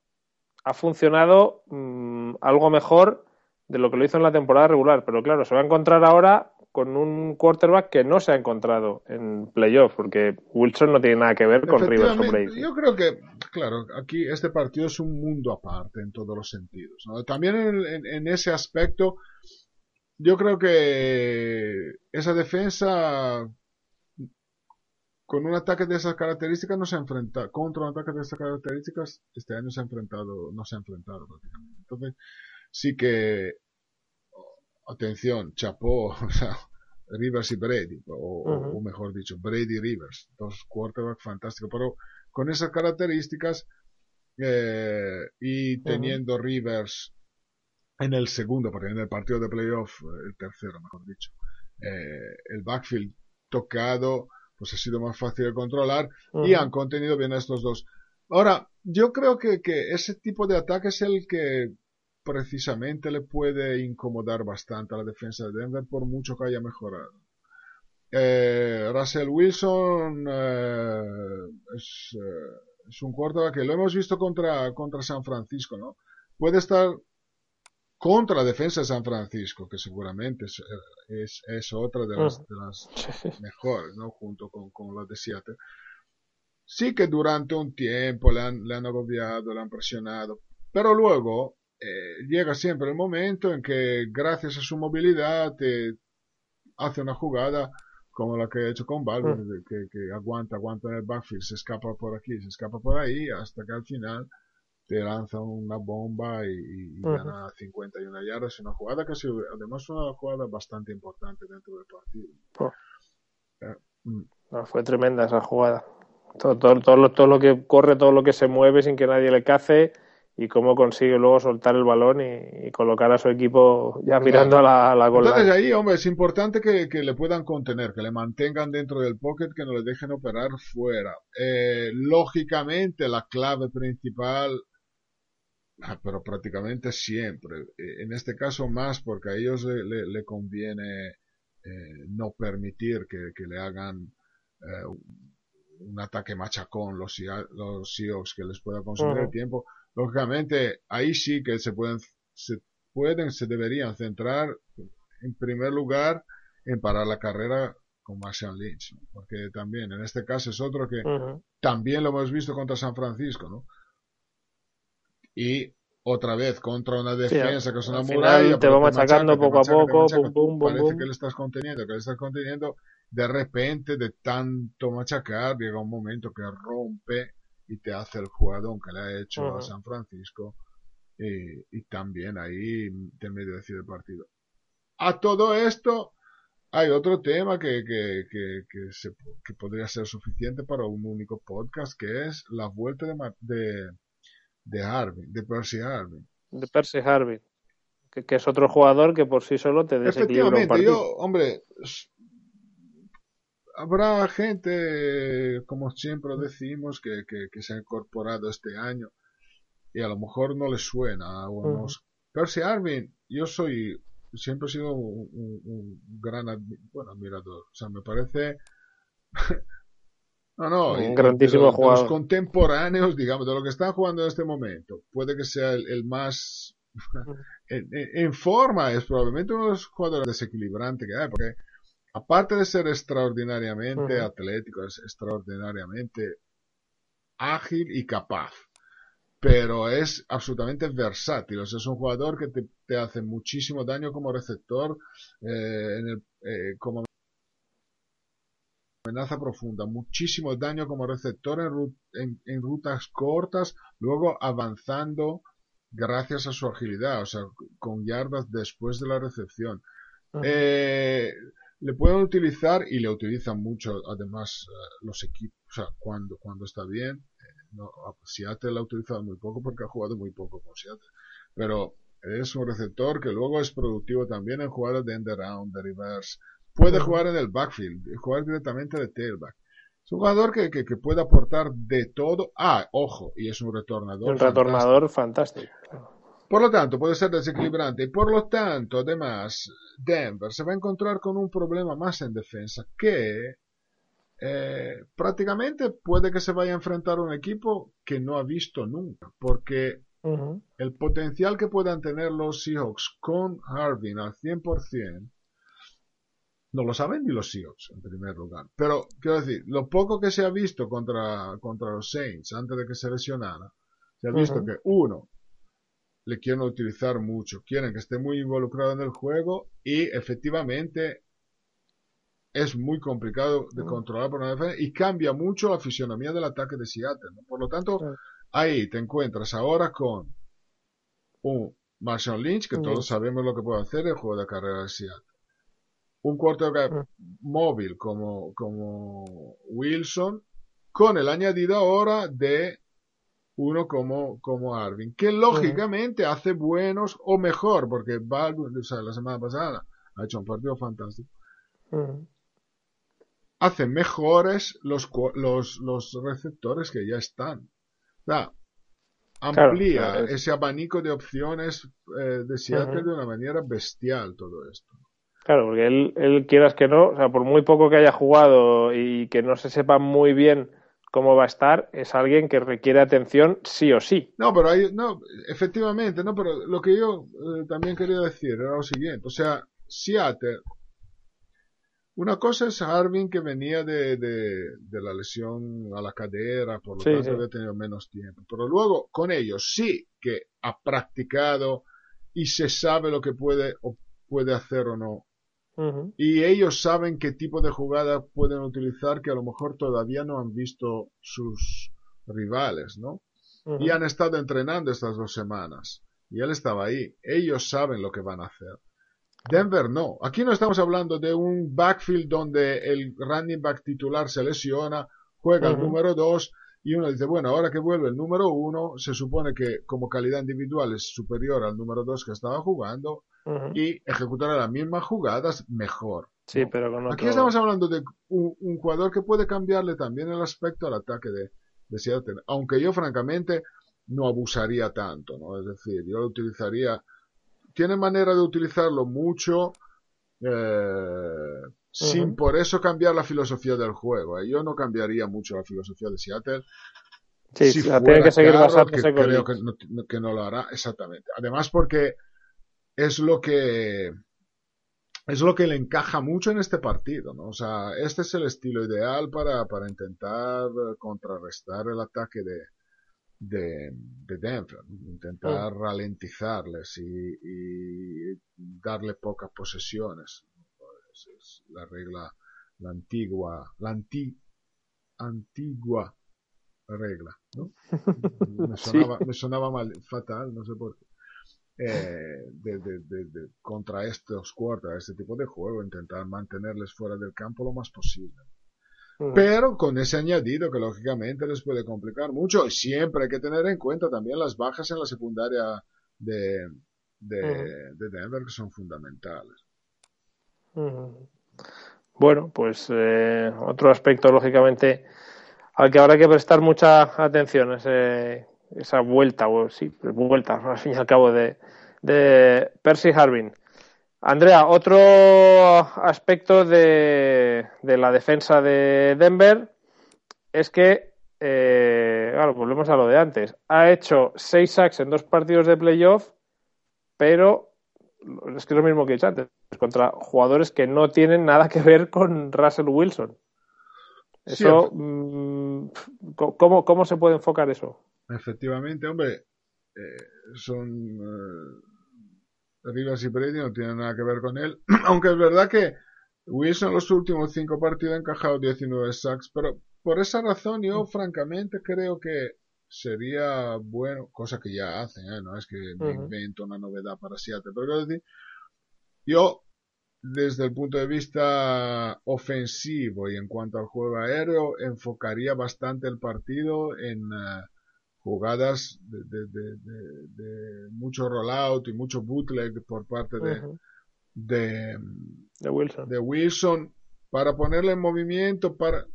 B: ha funcionado mm, algo mejor de lo que lo hizo en la temporada regular, pero claro, se va a encontrar ahora con un quarterback que no se ha encontrado en playoffs, porque Wilson no tiene nada que ver con Rivers o Brady.
C: Yo creo que, claro, aquí este partido es un mundo aparte en todos los sentidos. ¿no? También en, en- en ese aspecto, yo creo que esa defensa con un ataque de esas características no se ha enfrentado, contra un ataque de esas características, este año se ha enfrentado, no se ha enfrentado prácticamente. Entonces, sí que, atención, chapó, (laughs) o sea, Rivers y Brady, o, mejor dicho, Brady y Rivers, dos quarterbacks fantásticos, pero con esas características eh, y teniendo Rivers en el segundo, porque en el partido de playoff, el tercero, mejor dicho, eh, el backfield tocado, pues ha sido más fácil de controlar y han contenido bien a estos dos. Ahora, yo creo que, que ese tipo de ataque es el que precisamente le puede incomodar bastante a la defensa de Denver por mucho que haya mejorado. Eh, Russell Wilson eh, es, eh, es un quarterback que lo hemos visto contra, contra San Francisco, ¿no? Puede estar contra la defensa de San Francisco, que seguramente es, eh, es, es otra de las, de las mejores, ¿no? Junto con, con la de Seattle. Sí que durante un tiempo le han, le han agobiado, le han presionado, pero luego eh, llega siempre el momento en que gracias a su movilidad te hace una jugada como la que ha hecho con Balvin, de que, que aguanta, aguanta en el backfield, se escapa por aquí, se escapa por ahí, hasta que al final te lanza una bomba y, y- y
B: Ujú.
C: gana 51 yardas. Una jugada sido, además, una jugada bastante importante dentro del partido.
B: Oh.
C: Eh, mm,
B: No, fue tremenda esa jugada. Todo, todo, todo, lo, todo lo que corre, todo lo que se mueve sin que nadie le cace y cómo consigue luego soltar el balón y, y colocar a su equipo ya mirando a la, a la
C: Entonces ahí, hombre, es importante que, que le puedan contener, que le mantengan dentro del pocket, que no le dejen operar fuera. Eh, lógicamente, la clave principal, ah, pero prácticamente siempre, eh, en este caso más porque a ellos le, le- le conviene eh, no permitir que, que le hagan eh, un ataque machacón los, los que les pueda consumir el tiempo. Lógicamente, ahí sí que se pueden, se pueden, se deberían centrar en primer lugar en parar la carrera con Marshall Lynch, ¿no? porque también en este caso es otro que también lo hemos visto contra San Francisco, ¿no? Y otra vez contra una defensa que es una
B: al
C: muralla,
B: te va machacando poco a
C: machaca, te
B: poco,
C: machaca, parece que le estás conteniendo, que le estás conteniendo, de repente de tanto machacar llega un momento que rompe y te hace el jugador que le ha hecho a
B: Ujú.
C: San Francisco y, y también ahí te medio decide el partido. A todo esto hay otro tema que, que, que, que, se, que podría ser suficiente para un único podcast, que es la vuelta de, de, de Harvey, de Percy Harvey.
B: De Percy Harvin, que, que es otro jugador que por sí solo te desequilibra un
C: Efectivamente,
B: partido.
C: yo, hombre, habrá gente, como siempre decimos, que, que, que se ha incorporado este año y a lo mejor no le suena o no Percy Harvin, yo soy, siempre he sido un, un- un gran admi- bueno, admirador. O sea, me parece... no, no,
B: Un grandísimo
C: los- de los
B: jugador.
C: contemporáneos, digamos, de lo que están jugando en este momento. Puede que sea el, el más (laughs) en, en- en forma es probablemente uno de los jugadores desequilibrantes que hay, porque aparte de ser extraordinariamente atlético, es extraordinariamente ágil y capaz, pero es absolutamente versátil, o sea, es un jugador que te, te hace muchísimo daño como receptor, eh, en el, eh, como amenaza profunda, muchísimo daño como receptor en, ru- en- en rutas cortas, luego avanzando gracias a su agilidad, o sea, con yardas después de la recepción. Eh, le pueden utilizar y le utilizan mucho, además, eh, los equipos, o sea, cuando, cuando está bien. eh, no, Seattle la ha utilizado muy poco porque ha jugado muy poco con Seattle, pero es un receptor que luego es productivo también en jugadas de end around, de reverse. Puede jugar en el backfield, jugar directamente de tailback. Es un jugador que, que, que puede aportar de todo. Ah, ojo, y es un retornador.
B: Un
C: fantástico.
B: retornador fantástico.
C: Por lo tanto, puede ser desequilibrante. Y por lo tanto, además, Denver se va a encontrar con un problema más en defensa que eh, prácticamente puede que se vaya a enfrentar a un equipo que no ha visto nunca. Porque el potencial que puedan tener los Seahawks con Harvin al 100% no lo saben ni los Seahawks en primer lugar. Pero quiero decir, lo poco que se ha visto contra, contra los Saints antes de que se lesionara, se ha visto que uno, le quieren utilizar mucho, quieren que esté muy involucrado en el juego y efectivamente es muy complicado de controlar por una defensa y cambia mucho la fisionomía del ataque de Seattle. ¿no? Por lo tanto, ahí te encuentras ahora con un Marshall Lynch, que todos sabemos lo que puede hacer el juego de carrera de Seattle. Un quarterback
B: Mm.
C: móvil como, como Wilson, con el añadido ahora de uno como, como Arvin, que lógicamente hace buenos o mejor, porque Baldwin, o sea, la semana pasada ha hecho un partido fantástico,
B: Ujú.
C: hace mejores los, los, los receptores que ya están. O sea, amplía
B: claro,
C: ese abanico de opciones eh, de Seattle
B: Ujú.
C: de una manera bestial todo esto.
B: Claro, porque él, él quieras que no, o sea, por muy poco que haya jugado y que no se sepa muy bien cómo va a estar, es alguien que requiere atención sí o sí.
C: No, pero hay, no, efectivamente, no, pero lo que yo eh, también quería decir era lo siguiente, o sea, Seattle, una cosa es Harvin que venía de, de, de la lesión a la cadera, por lo
B: Sí,
C: tanto
B: sí.
C: había tenido menos tiempo, pero luego con ellos sí que ha practicado y se sabe lo que puede o puede hacer o no. Y ellos saben qué tipo de jugada pueden utilizar que a lo mejor todavía no han visto sus rivales, ¿no? Y han estado entrenando estas dos semanas. Y él estaba ahí. Ellos saben lo que van a hacer. Denver no. Aquí no estamos hablando de un backfield donde el running back titular se lesiona, juega el número 2 y uno dice, bueno, ahora que vuelve el número 1, se supone que como calidad individual es superior al número 2 que estaba jugando Y ejecutará las mismas jugadas mejor.
B: Sí, pero con
C: Aquí estamos hablando de un, un jugador que puede cambiarle también el aspecto al ataque de, de Seattle, aunque yo francamente no abusaría tanto, ¿no? Es decir, yo lo utilizaría, tiene manera de utilizarlo mucho, eh, sin por eso cambiar la filosofía del juego. ¿eh? Yo no cambiaría mucho la filosofía de Seattle.
B: Sí,
C: si fuera
B: tiene que seguir
C: Carroll,
B: basándose
C: que
B: con
C: creo que no- que no lo hará exactamente. Además porque es lo que es lo que le encaja mucho en este partido, ¿no? O sea, este es el estilo ideal para, para intentar contrarrestar el ataque de, de, de Denver, intentar ralentizarles y, y darle pocas posesiones. Pues es la regla, la antigua, la anti, antigua regla, ¿no? (laughs) Me sonaba, me sonaba mal, fatal, no sé por qué. Eh, de, de, de, de- contra estos quarters, este tipo de juego, intentar mantenerles fuera del campo lo más posible. Pero con ese añadido que lógicamente les puede complicar mucho. Y siempre hay que tener en cuenta también las bajas en la secundaria de, de, Denver que son fundamentales.
B: Bueno, pues eh, otro aspecto, lógicamente, al que habrá que prestar mucha atención, ese, esa vuelta, o sí, vuelta, (laughs) al fin y al cabo, de, de Percy Harvin. Andrea, otro aspecto de, de la defensa de Denver es que, eh, claro, volvemos a lo de antes. Ha hecho seis sacks en dos partidos de playoff, pero es que es lo mismo que he dicho antes, contra jugadores que no tienen nada que ver con Russell Wilson.
C: Sí,
B: Eso,
C: efe-
B: mm, ¿cómo, ¿cómo se puede enfocar eso?
C: Efectivamente, hombre, eh, son eh, Rivas y Brady no tienen nada que ver con él, (clears throat) aunque es verdad que Wilson en los últimos cinco partidos ha encajado 19 sacks, pero por esa razón
B: Mm.
C: yo francamente creo que sería bueno, cosa que ya hacen, ¿eh? no es que me invento una novedad para Seattle, pero quiero decir, yo desde el punto de vista ofensivo y en cuanto al juego aéreo, enfocaría bastante el partido en eh, jugadas de, de- de- de- de mucho rollout y mucho bootleg por parte de, de,
B: De Wilson.
C: de Wilson para ponerle en movimiento, para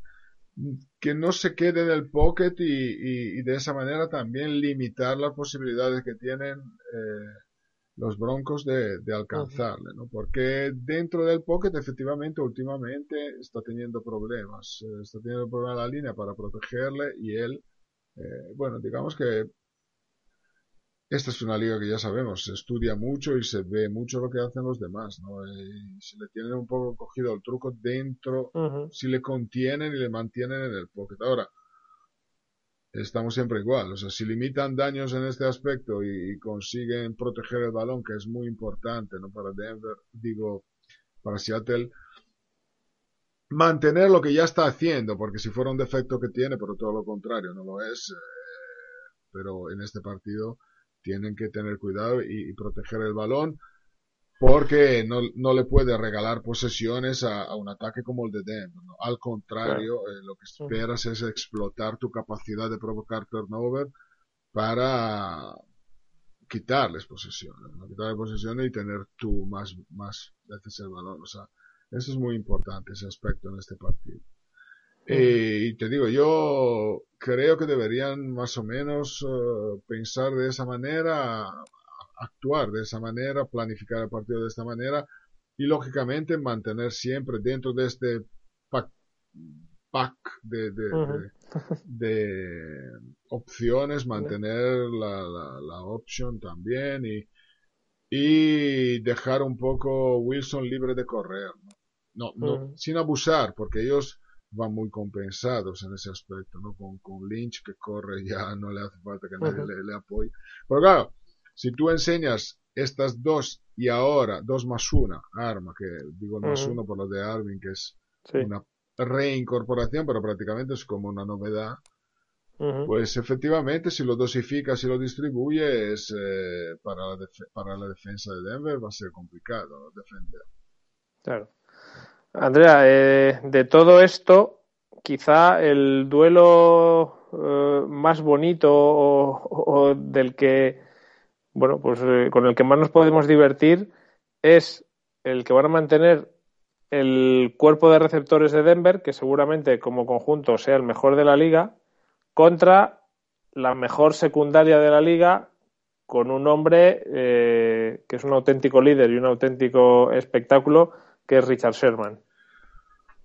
C: que no se quede en el pocket y, y- y de esa manera también limitar las posibilidades que tienen eh, los Broncos de, de alcanzarle, ¿no? Porque dentro del pocket efectivamente últimamente está teniendo problemas, eh, está teniendo problemas la línea para protegerle y él, eh, bueno, digamos que esta es una liga que ya sabemos, se estudia mucho y se ve mucho lo que hacen los demás, ¿no? Y si le tienen un poco cogido el truco dentro, si le contienen y le mantienen en el pocket. Ahora, estamos siempre igual, o sea, si limitan daños en este aspecto y, y consiguen proteger el balón, que es muy importante, ¿no? Para Denver, digo, para Seattle, mantener lo que ya está haciendo, porque si fuera un defecto que tiene, pero todo lo contrario, no lo es, eh, pero en este partido tienen que tener cuidado y, y proteger el balón porque no, no le puede regalar posesiones a, a un ataque como el de Denver. ¿no? Al contrario, eh, lo que esperas es explotar tu capacidad de provocar turnover para quitarles posesiones, ¿no? quitarles posesiones y tener tú más, más veces el balón. O sea, eso es muy importante, ese aspecto en este partido. Eh, y te digo, yo creo que deberían más o menos eh, pensar de esa manera, actuar de esa manera, planificar el partido de esta manera y lógicamente mantener siempre dentro de este pack, pack de, de,
B: Ujú.
C: de, (laughs) de opciones, mantener la, la, la option también y, y dejar un poco Wilson libre de correr. No, no, no
B: Ujú.
C: sin abusar, porque ellos van muy compensados en ese aspecto, ¿no? Con, con Lynch que corre (laughs) ya no le hace falta que nadie le, le apoye. Pero claro, si tú enseñas estas dos y ahora dos más una arma, que digo más
B: Ujú.
C: uno por lo de Arvin, que es
B: Sí.
C: una reincorporación, pero prácticamente es como una novedad, pues efectivamente si lo dosificas y lo distribuyes eh, para, la para la defensa de Denver va a ser complicado defender.
B: Claro. Andrea, eh, de todo esto, quizá el duelo eh, más bonito o, del que, bueno, pues eh, con el que más nos podemos divertir es el que van a mantener el cuerpo de receptores de Denver, que seguramente como conjunto sea el mejor de la liga, contra la mejor secundaria de la liga, con un hombre eh, que es un auténtico líder y un auténtico espectáculo, que es Richard Sherman.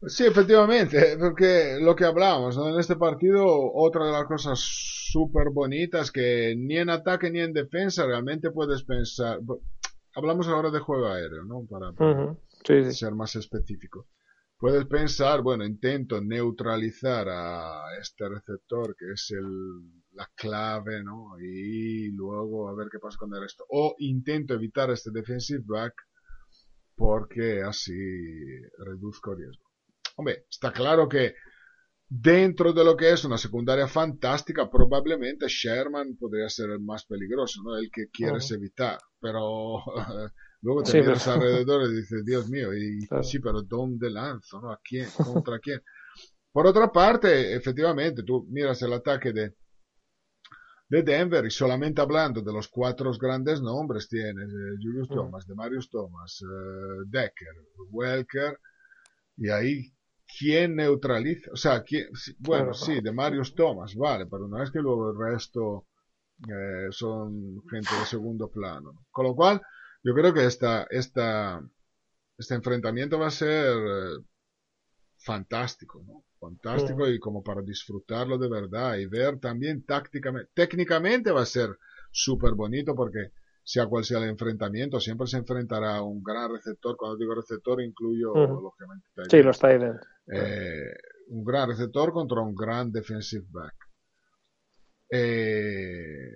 C: Sí, efectivamente, porque lo que hablamos, ¿no? En este partido, otra de las cosas súper bonitas que ni en ataque ni en defensa realmente puedes pensar. Hablamos ahora de juego aéreo, ¿no? Para, para
B: Ujú. Sí, sí.
C: ser más específico. Puedes pensar, bueno, intento neutralizar a este receptor que es el, la clave, ¿no? Y luego a ver qué pasa con el resto. O intento evitar este defensive back porque así reduzco riesgo. Hombre, está claro que dentro de lo que es una secundaria fantástica, probablemente Sherman podría ser el más peligroso, ¿no? El que quieres
B: Ujú.
C: evitar. Pero (laughs) luego te
B: Sí,
C: miras
B: pero-
C: alrededor y dices, Dios mío, y
B: Claro.
C: sí, pero ¿dónde lanzo? ¿no? ¿A quién? ¿Contra quién? Por otra parte, efectivamente, tú miras el ataque de, de Denver y solamente hablando de los cuatro grandes nombres tienes eh, Julius
B: Ujú.
C: Thomas, de Marius Thomas, eh, Decker, Welker y ahí ¿quién neutraliza? O sea, ¿quién? bueno,
B: Claro.
C: sí, de Marius Thomas, vale, pero no es que luego el resto eh, son gente de segundo plano. ¿no? Con lo cual, yo creo que esta, esta, este enfrentamiento va a ser fantástico, ¿no? Fantástico y como para disfrutarlo de verdad y ver también tácticamente, técnicamente va a ser súper bonito porque sea cual sea el enfrentamiento, siempre se enfrentará a un gran receptor. Cuando digo receptor, incluyo,
B: Ujú.
C: lógicamente, tight
B: Sí, los tight.
C: Eh, un gran receptor contra un gran defensive back. Eh,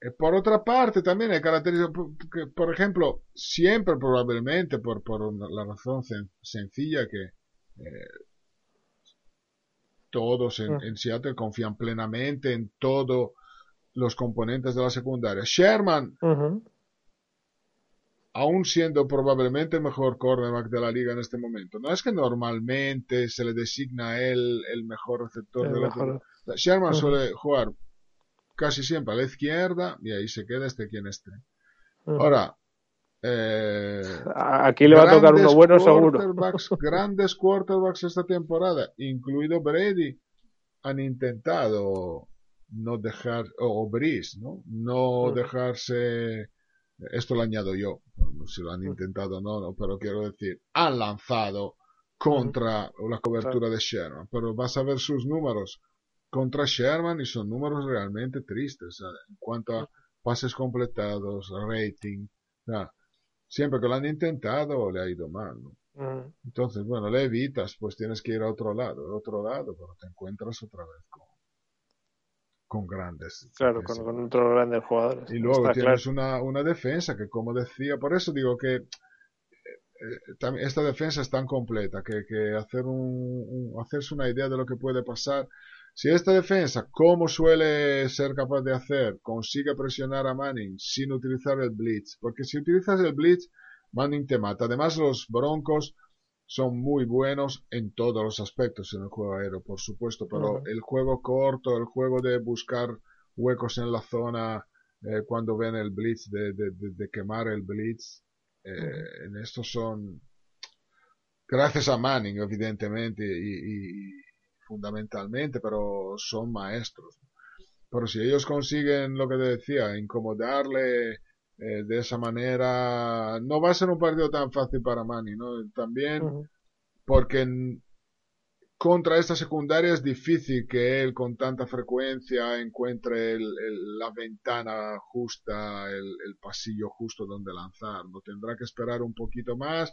C: Eh, Por otra parte, también hay características que, por ejemplo, siempre probablemente, por, por una- la razón sen- sencilla que eh, todos en,
B: Mm.
C: en Seattle confían plenamente en todos los componentes de la secundaria. Sherman,
B: Ujú.
C: aún siendo probablemente el mejor cornerback de la liga en este momento, no es que normalmente se le designa a él el mejor receptor
B: El
C: de la
B: mejor.
C: Sherman
B: Ujú.
C: suele jugar casi siempre a la izquierda y ahí se queda este quien esté. Ahora, eh,
B: Aquí le va a tocar uno bueno seguro. (laughs)
C: grandes quarterbacks esta temporada, incluido Brady, han intentado no dejar, o, o Breeze, ¿no? No
B: Ujú.
C: dejarse, esto lo añado yo, si lo han
B: Ujú.
C: intentado o no, no, pero quiero decir, han lanzado contra la cobertura de Sherman, pero vas a ver sus números contra Sherman y son números realmente tristes, ¿sabes? en cuanto a pases completados, rating, sea, siempre que lo han intentado le ha ido mal, ¿no?
B: Ujú.
C: Entonces, bueno, le evitas, pues tienes que ir a otro lado, a otro lado, pero te encuentras otra vez con, con grandes.
B: Claro, con, con otros grandes jugadores.
C: Y luego
B: Está
C: tienes
B: claro.
C: una, una defensa que, como decía, por eso digo que eh, eh, esta defensa es tan completa que, que hacer un, un- hacerse una idea de lo que puede pasar. Si esta defensa, como suele ser capaz de hacer, consigue presionar a Manning sin utilizar el blitz, porque si utilizas el blitz, Manning te mata. Además, los Broncos son muy buenos en todos los aspectos en el juego aéreo, por supuesto, pero el juego corto, el juego de buscar huecos en la zona eh, cuando ven el blitz, de, de, de- de quemar el blitz, eh, en estos son, gracias a Manning, evidentemente, y, y fundamentalmente, pero son maestros. Pero si ellos consiguen lo que te decía, incomodarle eh, de esa manera, no va a ser un partido tan fácil para Manning, ¿no? También porque en- contra esta secundaria es difícil que él con tanta frecuencia encuentre el- el- la ventana justa, el, el pasillo justo donde lanzar. No tendrá que esperar un poquito más.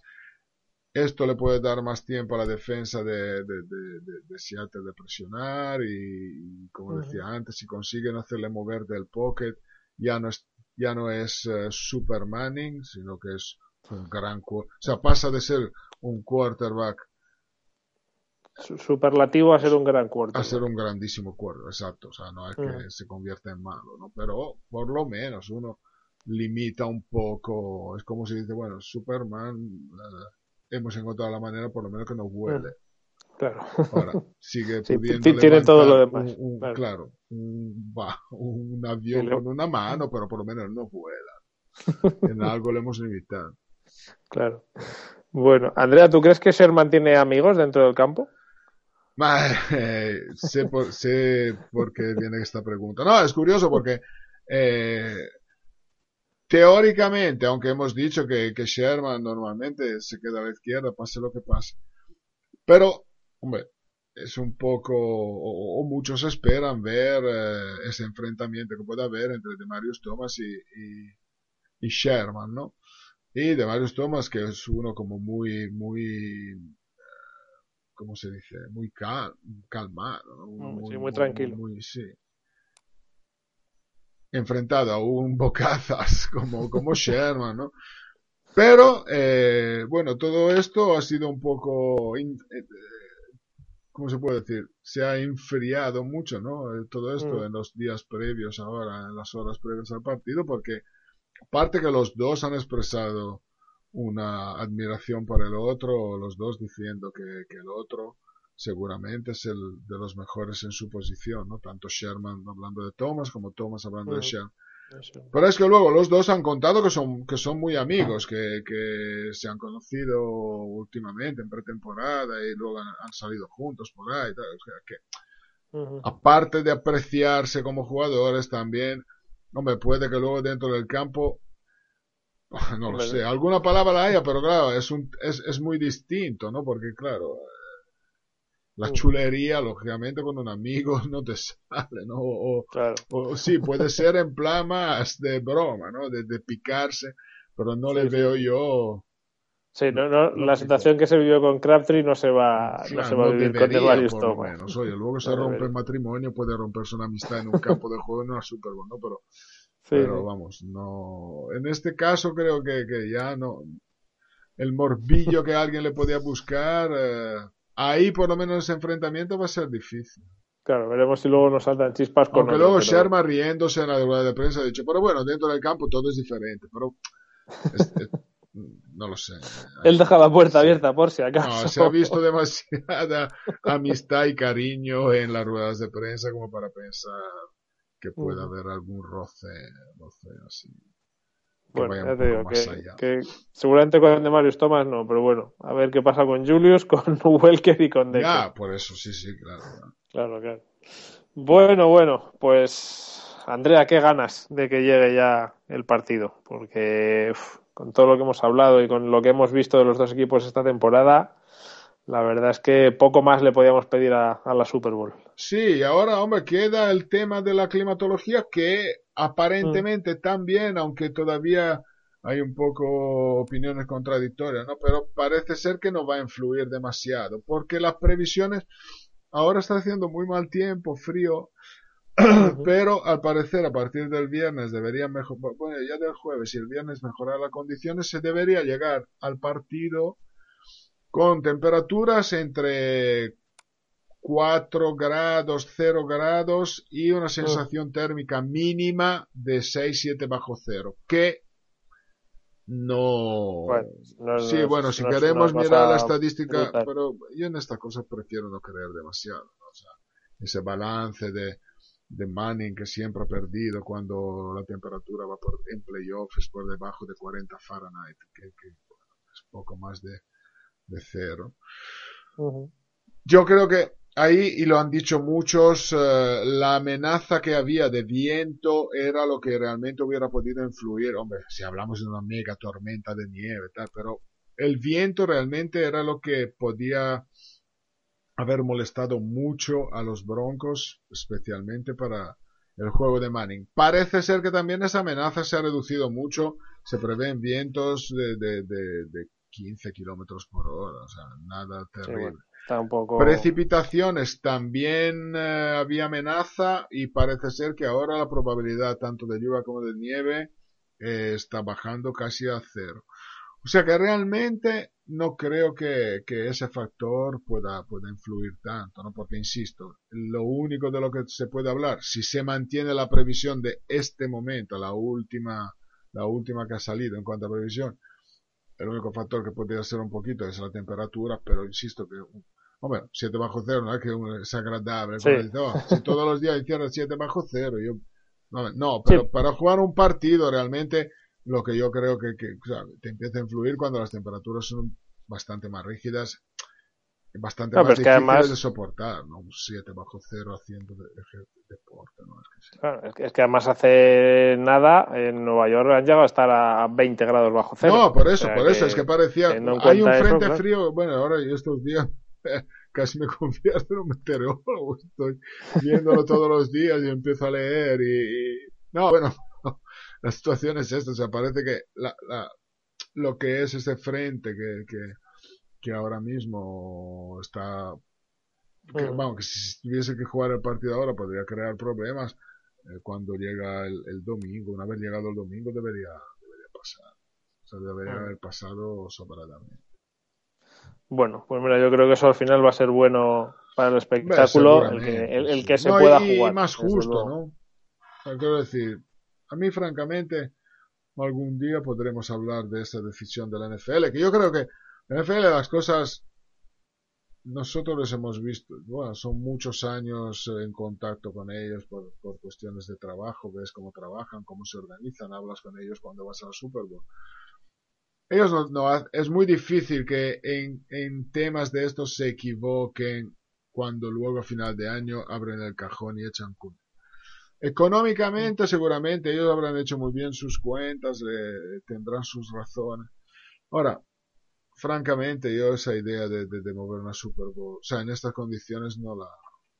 C: Esto le puede dar más tiempo a la defensa de, de, de, de- de Seattle de presionar y, y, como decía antes, si consiguen hacerle mover del pocket, ya no es, ya no es eh, Super Manning, sino que es un gran, cu- o sea, pasa de ser un quarterback
B: Su- Superlativo a ser un gran cuarto.
C: a ser un grandísimo cuerdo, exacto, o sea, no es que se convierta en malo, ¿no? Pero por lo menos uno limita un poco, es como si dice, bueno, Superman, eh, hemos encontrado la manera por lo menos que no vuele.
B: Claro.
C: Ahora, sigue
B: Sí,
C: pudiendo
B: ti- tiene todo lo demás,
C: un- un-
B: claro.
C: claro, un, avión
B: Sí,
C: con una mano, pero por lo menos no vuela. (laughs) En algo le hemos limitado.
B: Claro. Bueno, Andrea, ¿tú crees que Sherman tiene amigos dentro del campo?
C: Eh, sé, por, sé por qué viene esta pregunta. No, es curioso porque eh, teóricamente, aunque hemos dicho que, que Sherman normalmente se queda a la izquierda, pase lo que pase. Pero, hombre, es un poco, o, o muchos esperan ver eh, ese enfrentamiento que pueda haber entre Demarius Thomas y, y, y Sherman, ¿no? Y Demarius Thomas, que es uno como muy, muy, ¿cómo se dice? Muy cal, calmado, ¿no?
B: Sí, muy tranquilo.
C: Muy, sí. Enfrentado a un bocazas (laughs) como, como Sherman, ¿no? Pero, eh, bueno, todo esto ha sido un poco, in- eh, ¿cómo se puede decir? Se ha enfriado mucho, ¿no? Eh, Todo esto
B: Mm.
C: en los días previos ahora, en las horas previas al partido, porque aparte que los dos han expresado una admiración por el otro, los dos diciendo que, que el otro seguramente es el de los mejores en su posición, ¿no? Tanto Sherman hablando de Thomas como Thomas hablando de. Sherman. Pero es que luego los dos han contado que son, que son muy amigos, que, que se han conocido últimamente en pretemporada y luego han, han salido juntos por ahí. tal. O sea, que aparte de apreciarse como jugadores también, hombre, puede que luego dentro del campo, (laughs) no lo sé, alguna palabra la haya, pero claro, es, un, es, es muy distinto, ¿no? Porque claro, la chulería, lógicamente, con un amigo (laughs) no te sale, ¿no? O,
B: Claro.
C: o sí, puede ser en plan más de broma, ¿no? De, de picarse, pero no le
B: Sí, sí.
C: veo yo.
B: Sí, no, no, la situación que se vivió con Crabtree no se va, no
C: Claro,
B: se va a
C: no
B: vivir con
C: debería, lo
B: Thomas.
C: menos. Oye, luego se
B: No
C: rompe el matrimonio, puede romperse una amistad en un campo de juego en una Super Bowl, ¿no? (laughs) Pero
B: Sí,
C: pero vamos, no. En este caso creo que, que ya no. El morbillo que alguien le podía buscar, eh, ahí por lo menos ese enfrentamiento va a ser difícil.
B: Claro, veremos si luego nos saltan chispas con
C: Aunque
B: otro,
C: luego
B: pero-
C: Sherman riéndose en la rueda de prensa ha dicho, pero bueno, dentro del campo todo es diferente, pero (laughs) es- es- no lo sé.
B: Él deja la puerta abierta por si acaso.
C: No, se ha visto demasiada amistad y cariño en las ruedas de prensa como para pensar que pueda
B: Ujú.
C: haber algún roce, roce así. Que
B: Bueno, ya te digo
C: más
B: que,
C: allá.
B: que seguramente con Demarius Thomas no, pero bueno, a ver qué pasa con Julius, (laughs) con Welker y con Decker.
C: Ya, por eso, sí, sí, claro. claro.
B: Claro, claro. Bueno, bueno, pues Andrea, qué ganas de que llegue ya el partido, porque uf, con todo lo que hemos hablado y con lo que hemos visto de los dos equipos esta temporada, la verdad es que poco más le podíamos pedir a, a la Super Bowl.
C: Sí, ahora, hombre, queda el tema de la climatología que aparentemente también, aunque todavía hay un poco opiniones contradictorias, ¿no? Pero parece ser que no va a influir demasiado, porque las previsiones ahora está haciendo muy mal tiempo, frío, (clears throat) pero al parecer a partir del viernes deberían mejorar, bueno, ya del jueves y el viernes mejorar las condiciones, se debería llegar al partido con temperaturas entre 4 grados, 0 grados y una sensación térmica mínima de 6-7 bajo cero, que no...
B: Bueno, no-
C: sí,
B: no
C: bueno, si
B: no
C: queremos mirar la
B: cosa
C: estadística,
B: brutal.
C: pero yo en estas cosas prefiero no creer demasiado, ¿no? O sea, ese balance de, de Manning que siempre ha perdido cuando la temperatura va por, en playoffs por debajo de 40 Fahrenheit, que, que, bueno, es poco más de, de cero. Yo creo que ahí, y lo han dicho muchos, eh, la amenaza que había de viento era lo que realmente hubiera podido influir. Hombre, si hablamos de una mega tormenta de nieve, tal, pero el viento realmente era lo que podía haber molestado mucho a los Broncos, especialmente para el juego de Manning. Parece ser que también esa amenaza se ha reducido mucho. Se prevén vientos de, de, de, de 15 kilómetros por hora, o sea, nada
B: Sí,
C: terrible.
B: bueno,
C: Precipitaciones también eh, había amenaza y parece ser que ahora la probabilidad tanto de lluvia como de nieve eh, está bajando casi a cero. O sea que realmente no creo que, que ese factor pueda, pueda influir tanto, ¿no? Porque insisto, lo único de lo que se puede hablar, si se mantiene la previsión de este momento, la última, la última que ha salido en cuanto a previsión, el único factor que podría ser un poquito es la temperatura, pero insisto que Hombre, 7 bajo cero no es que es agradable.
B: Sí.
C: "Oh, si todos los días hiciera 7 bajo cero, yo... No, no, pero
B: Sí.
C: para jugar un partido realmente lo que yo creo que, que o sea, te empieza a influir cuando las temperaturas son bastante más rígidas, bastante
B: No,
C: más difíciles
B: además-
C: de soportar, ¿no? Un 7 bajo cero haciendo de, de- deporte, ¿no? Es que sí.
B: Claro, es, que, es que además hace nada en Nueva York han llegado a estar a 20 grados bajo cero.
C: No, por
B: O
C: eso,
B: sea
C: por eso, es que parecía, hay un
B: eso,
C: frente frío, bueno, ahora yo estos días (laughs) casi me convierto en un meteorólogo, (laughs) estoy viéndolo todos los días y empiezo a leer y, y- no, bueno, (laughs) la situación es esta, o sea, parece que la, la- lo que es ese frente que, que, que ahora mismo está, que,
B: Mm.
C: vamos, que si tuviese que jugar el partido ahora podría crear problemas, eh, cuando llega el, el domingo, una vez llegado el domingo debería, debería pasar. O sea, debería
B: Mm.
C: haber pasado sobradamente.
B: Bueno, pues mira, yo creo que eso al final va a ser bueno para el espectáculo, el que, el, el
C: sí.
B: que se
C: No,
B: pueda
C: y,
B: jugar.
C: más justo. ¿no? O sea, quiero decir, a mí francamente, algún día podremos hablar de esa decisión de la NFL, que yo creo que en NFL las cosas nosotros los hemos visto, bueno, son muchos años en contacto con ellos por, cuestiones de trabajo, ves cómo trabajan, cómo se organizan, hablas con ellos cuando vas a la Super Bowl. Ellos no, no es muy difícil que en, en temas de estos se equivoquen cuando luego a final de año abren el cajón y echan cuenta. Económicamente, seguramente ellos habrán hecho muy bien sus cuentas, tendrán sus razones. Ahora, francamente, yo esa idea de, de, de mover una Super Bowl, o sea, en estas condiciones no la,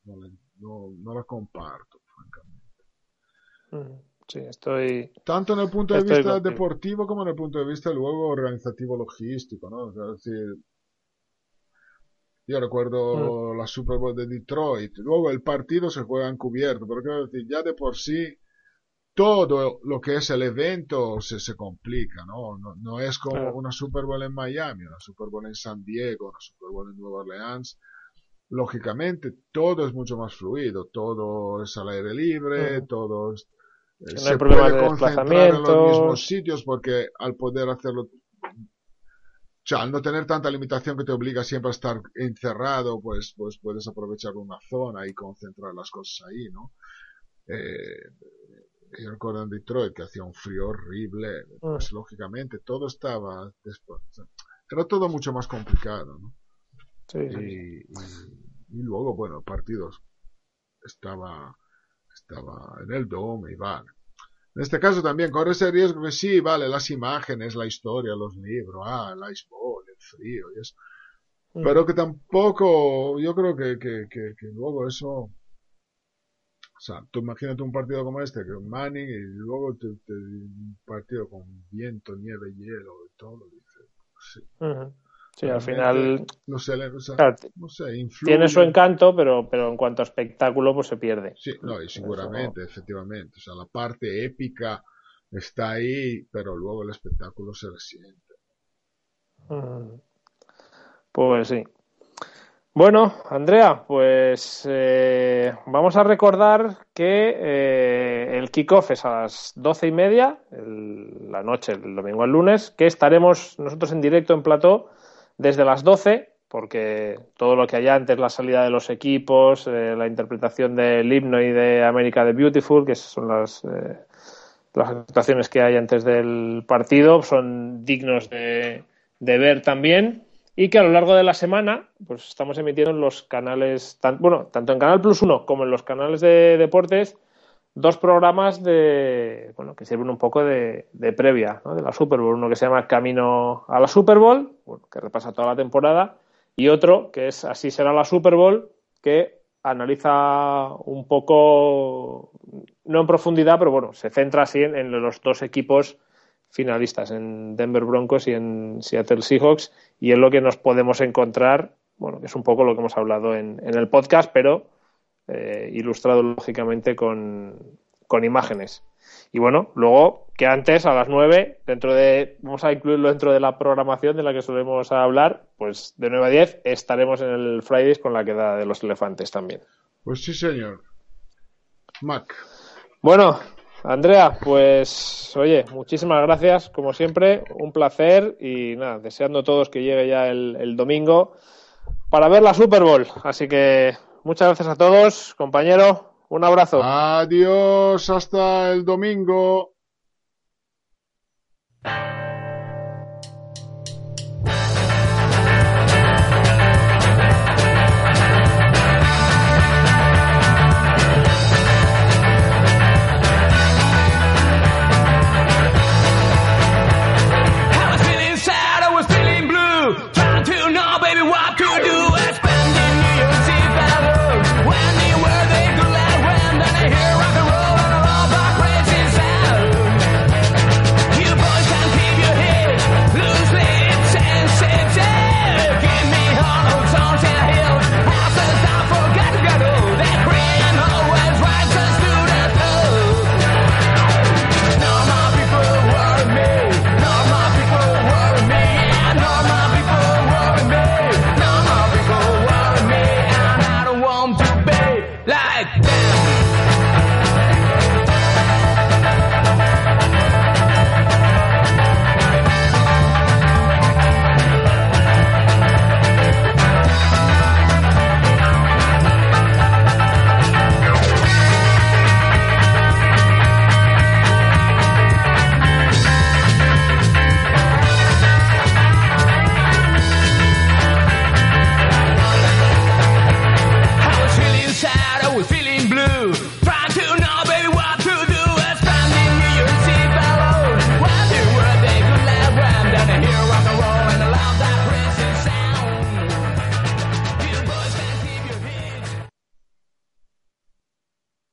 C: no la, no, no la comparto, francamente.
B: Mm, Sí, estoy.
C: Tanto en el punto de vista
B: contigo.
C: deportivo como en el punto de vista luego organizativo logístico, ¿no? O sea, es decir, yo recuerdo la Super Bowl de Detroit, luego el partido se juega encubierto, pero quiero decir, ya de por sí todo lo que es el evento se, se complica, ¿no? ¿no? No es como
B: Claro.
C: una Super Bowl en Miami, una Super Bowl en San Diego, una Super Bowl en Nueva Orleans. Lógicamente, todo es mucho más fluido, todo es al aire libre, todo es- eh,
B: no
C: se puede
B: de
C: concentrar en los mismos sitios porque al poder hacerlo, o sea, al no tener tanta limitación que te obliga siempre a estar encerrado, pues, pues puedes aprovechar una zona y concentrar las cosas ahí, ¿no? Eh, yo recuerdo en Detroit que hacía un frío horrible, pues lógicamente todo estaba después, era todo mucho más complicado, ¿no?
B: Sí, sí, sí.
C: Y, y- y luego, bueno, partidos estaba, estaba en el Dome y vale. En este caso también corre ese riesgo que sí, vale, las imágenes, la historia, los libros, ah, el ice ball, el frío y eso.
B: Mm.
C: Pero que tampoco, yo creo que, que, que, que luego eso, o sea, tú imagínate un partido como este, que Manning, y luego te, te- un partido con viento, nieve, hielo y todo, dices, sí,
B: Ujú. Sí, al final
C: no sé, o sea,
B: claro, t-
C: no sé, influye.
B: tiene su encanto, pero, pero en cuanto a espectáculo, pues se pierde.
C: Sí, no, y seguramente, efectivamente, o sea, la parte épica está ahí, pero luego el espectáculo se resiente.
B: Pues sí. Bueno, Andrea, pues eh, vamos a recordar que eh, el kickoff es a las doce y media, el- la noche, el domingo al lunes, que estaremos nosotros en directo en plató desde las 12, porque todo lo que hay antes, la salida de los equipos, eh, la interpretación del himno y de América the Beautiful, que son las, eh, las actuaciones que hay antes del partido, son dignos de, de ver también y que a lo largo de la semana pues estamos emitiendo en los canales, tan- bueno, tanto en Canal Plus 1 como en los canales de deportes, dos programas de, bueno, que sirven un poco de, de previa de la Super Bowl. Uno que se llama Camino a la Super Bowl, bueno, que repasa toda la temporada, y otro que es Así será la Super Bowl, que analiza un poco, no en profundidad, pero bueno, se centra así en los dos equipos finalistas, en Denver Broncos y en Seattle Seahawks, y es lo que nos podemos encontrar, bueno, que es un poco lo que hemos hablado en, en el podcast, pero eh, ilustrado lógicamente con, con imágenes. Y bueno, luego que antes a las 9, dentro de, vamos a incluirlo dentro de la programación de la que solemos hablar, pues de 9 a 10 estaremos en el Fridays con la queda de los elefantes también.
C: Pues sí, señor. Mac.
B: Bueno, Andrea, pues oye, muchísimas gracias, como siempre, un placer y nada, deseando a todos que llegue ya el, el domingo para ver la Super Bowl. Así que muchas gracias a todos, compañero, un abrazo.
C: Adiós, hasta el domingo.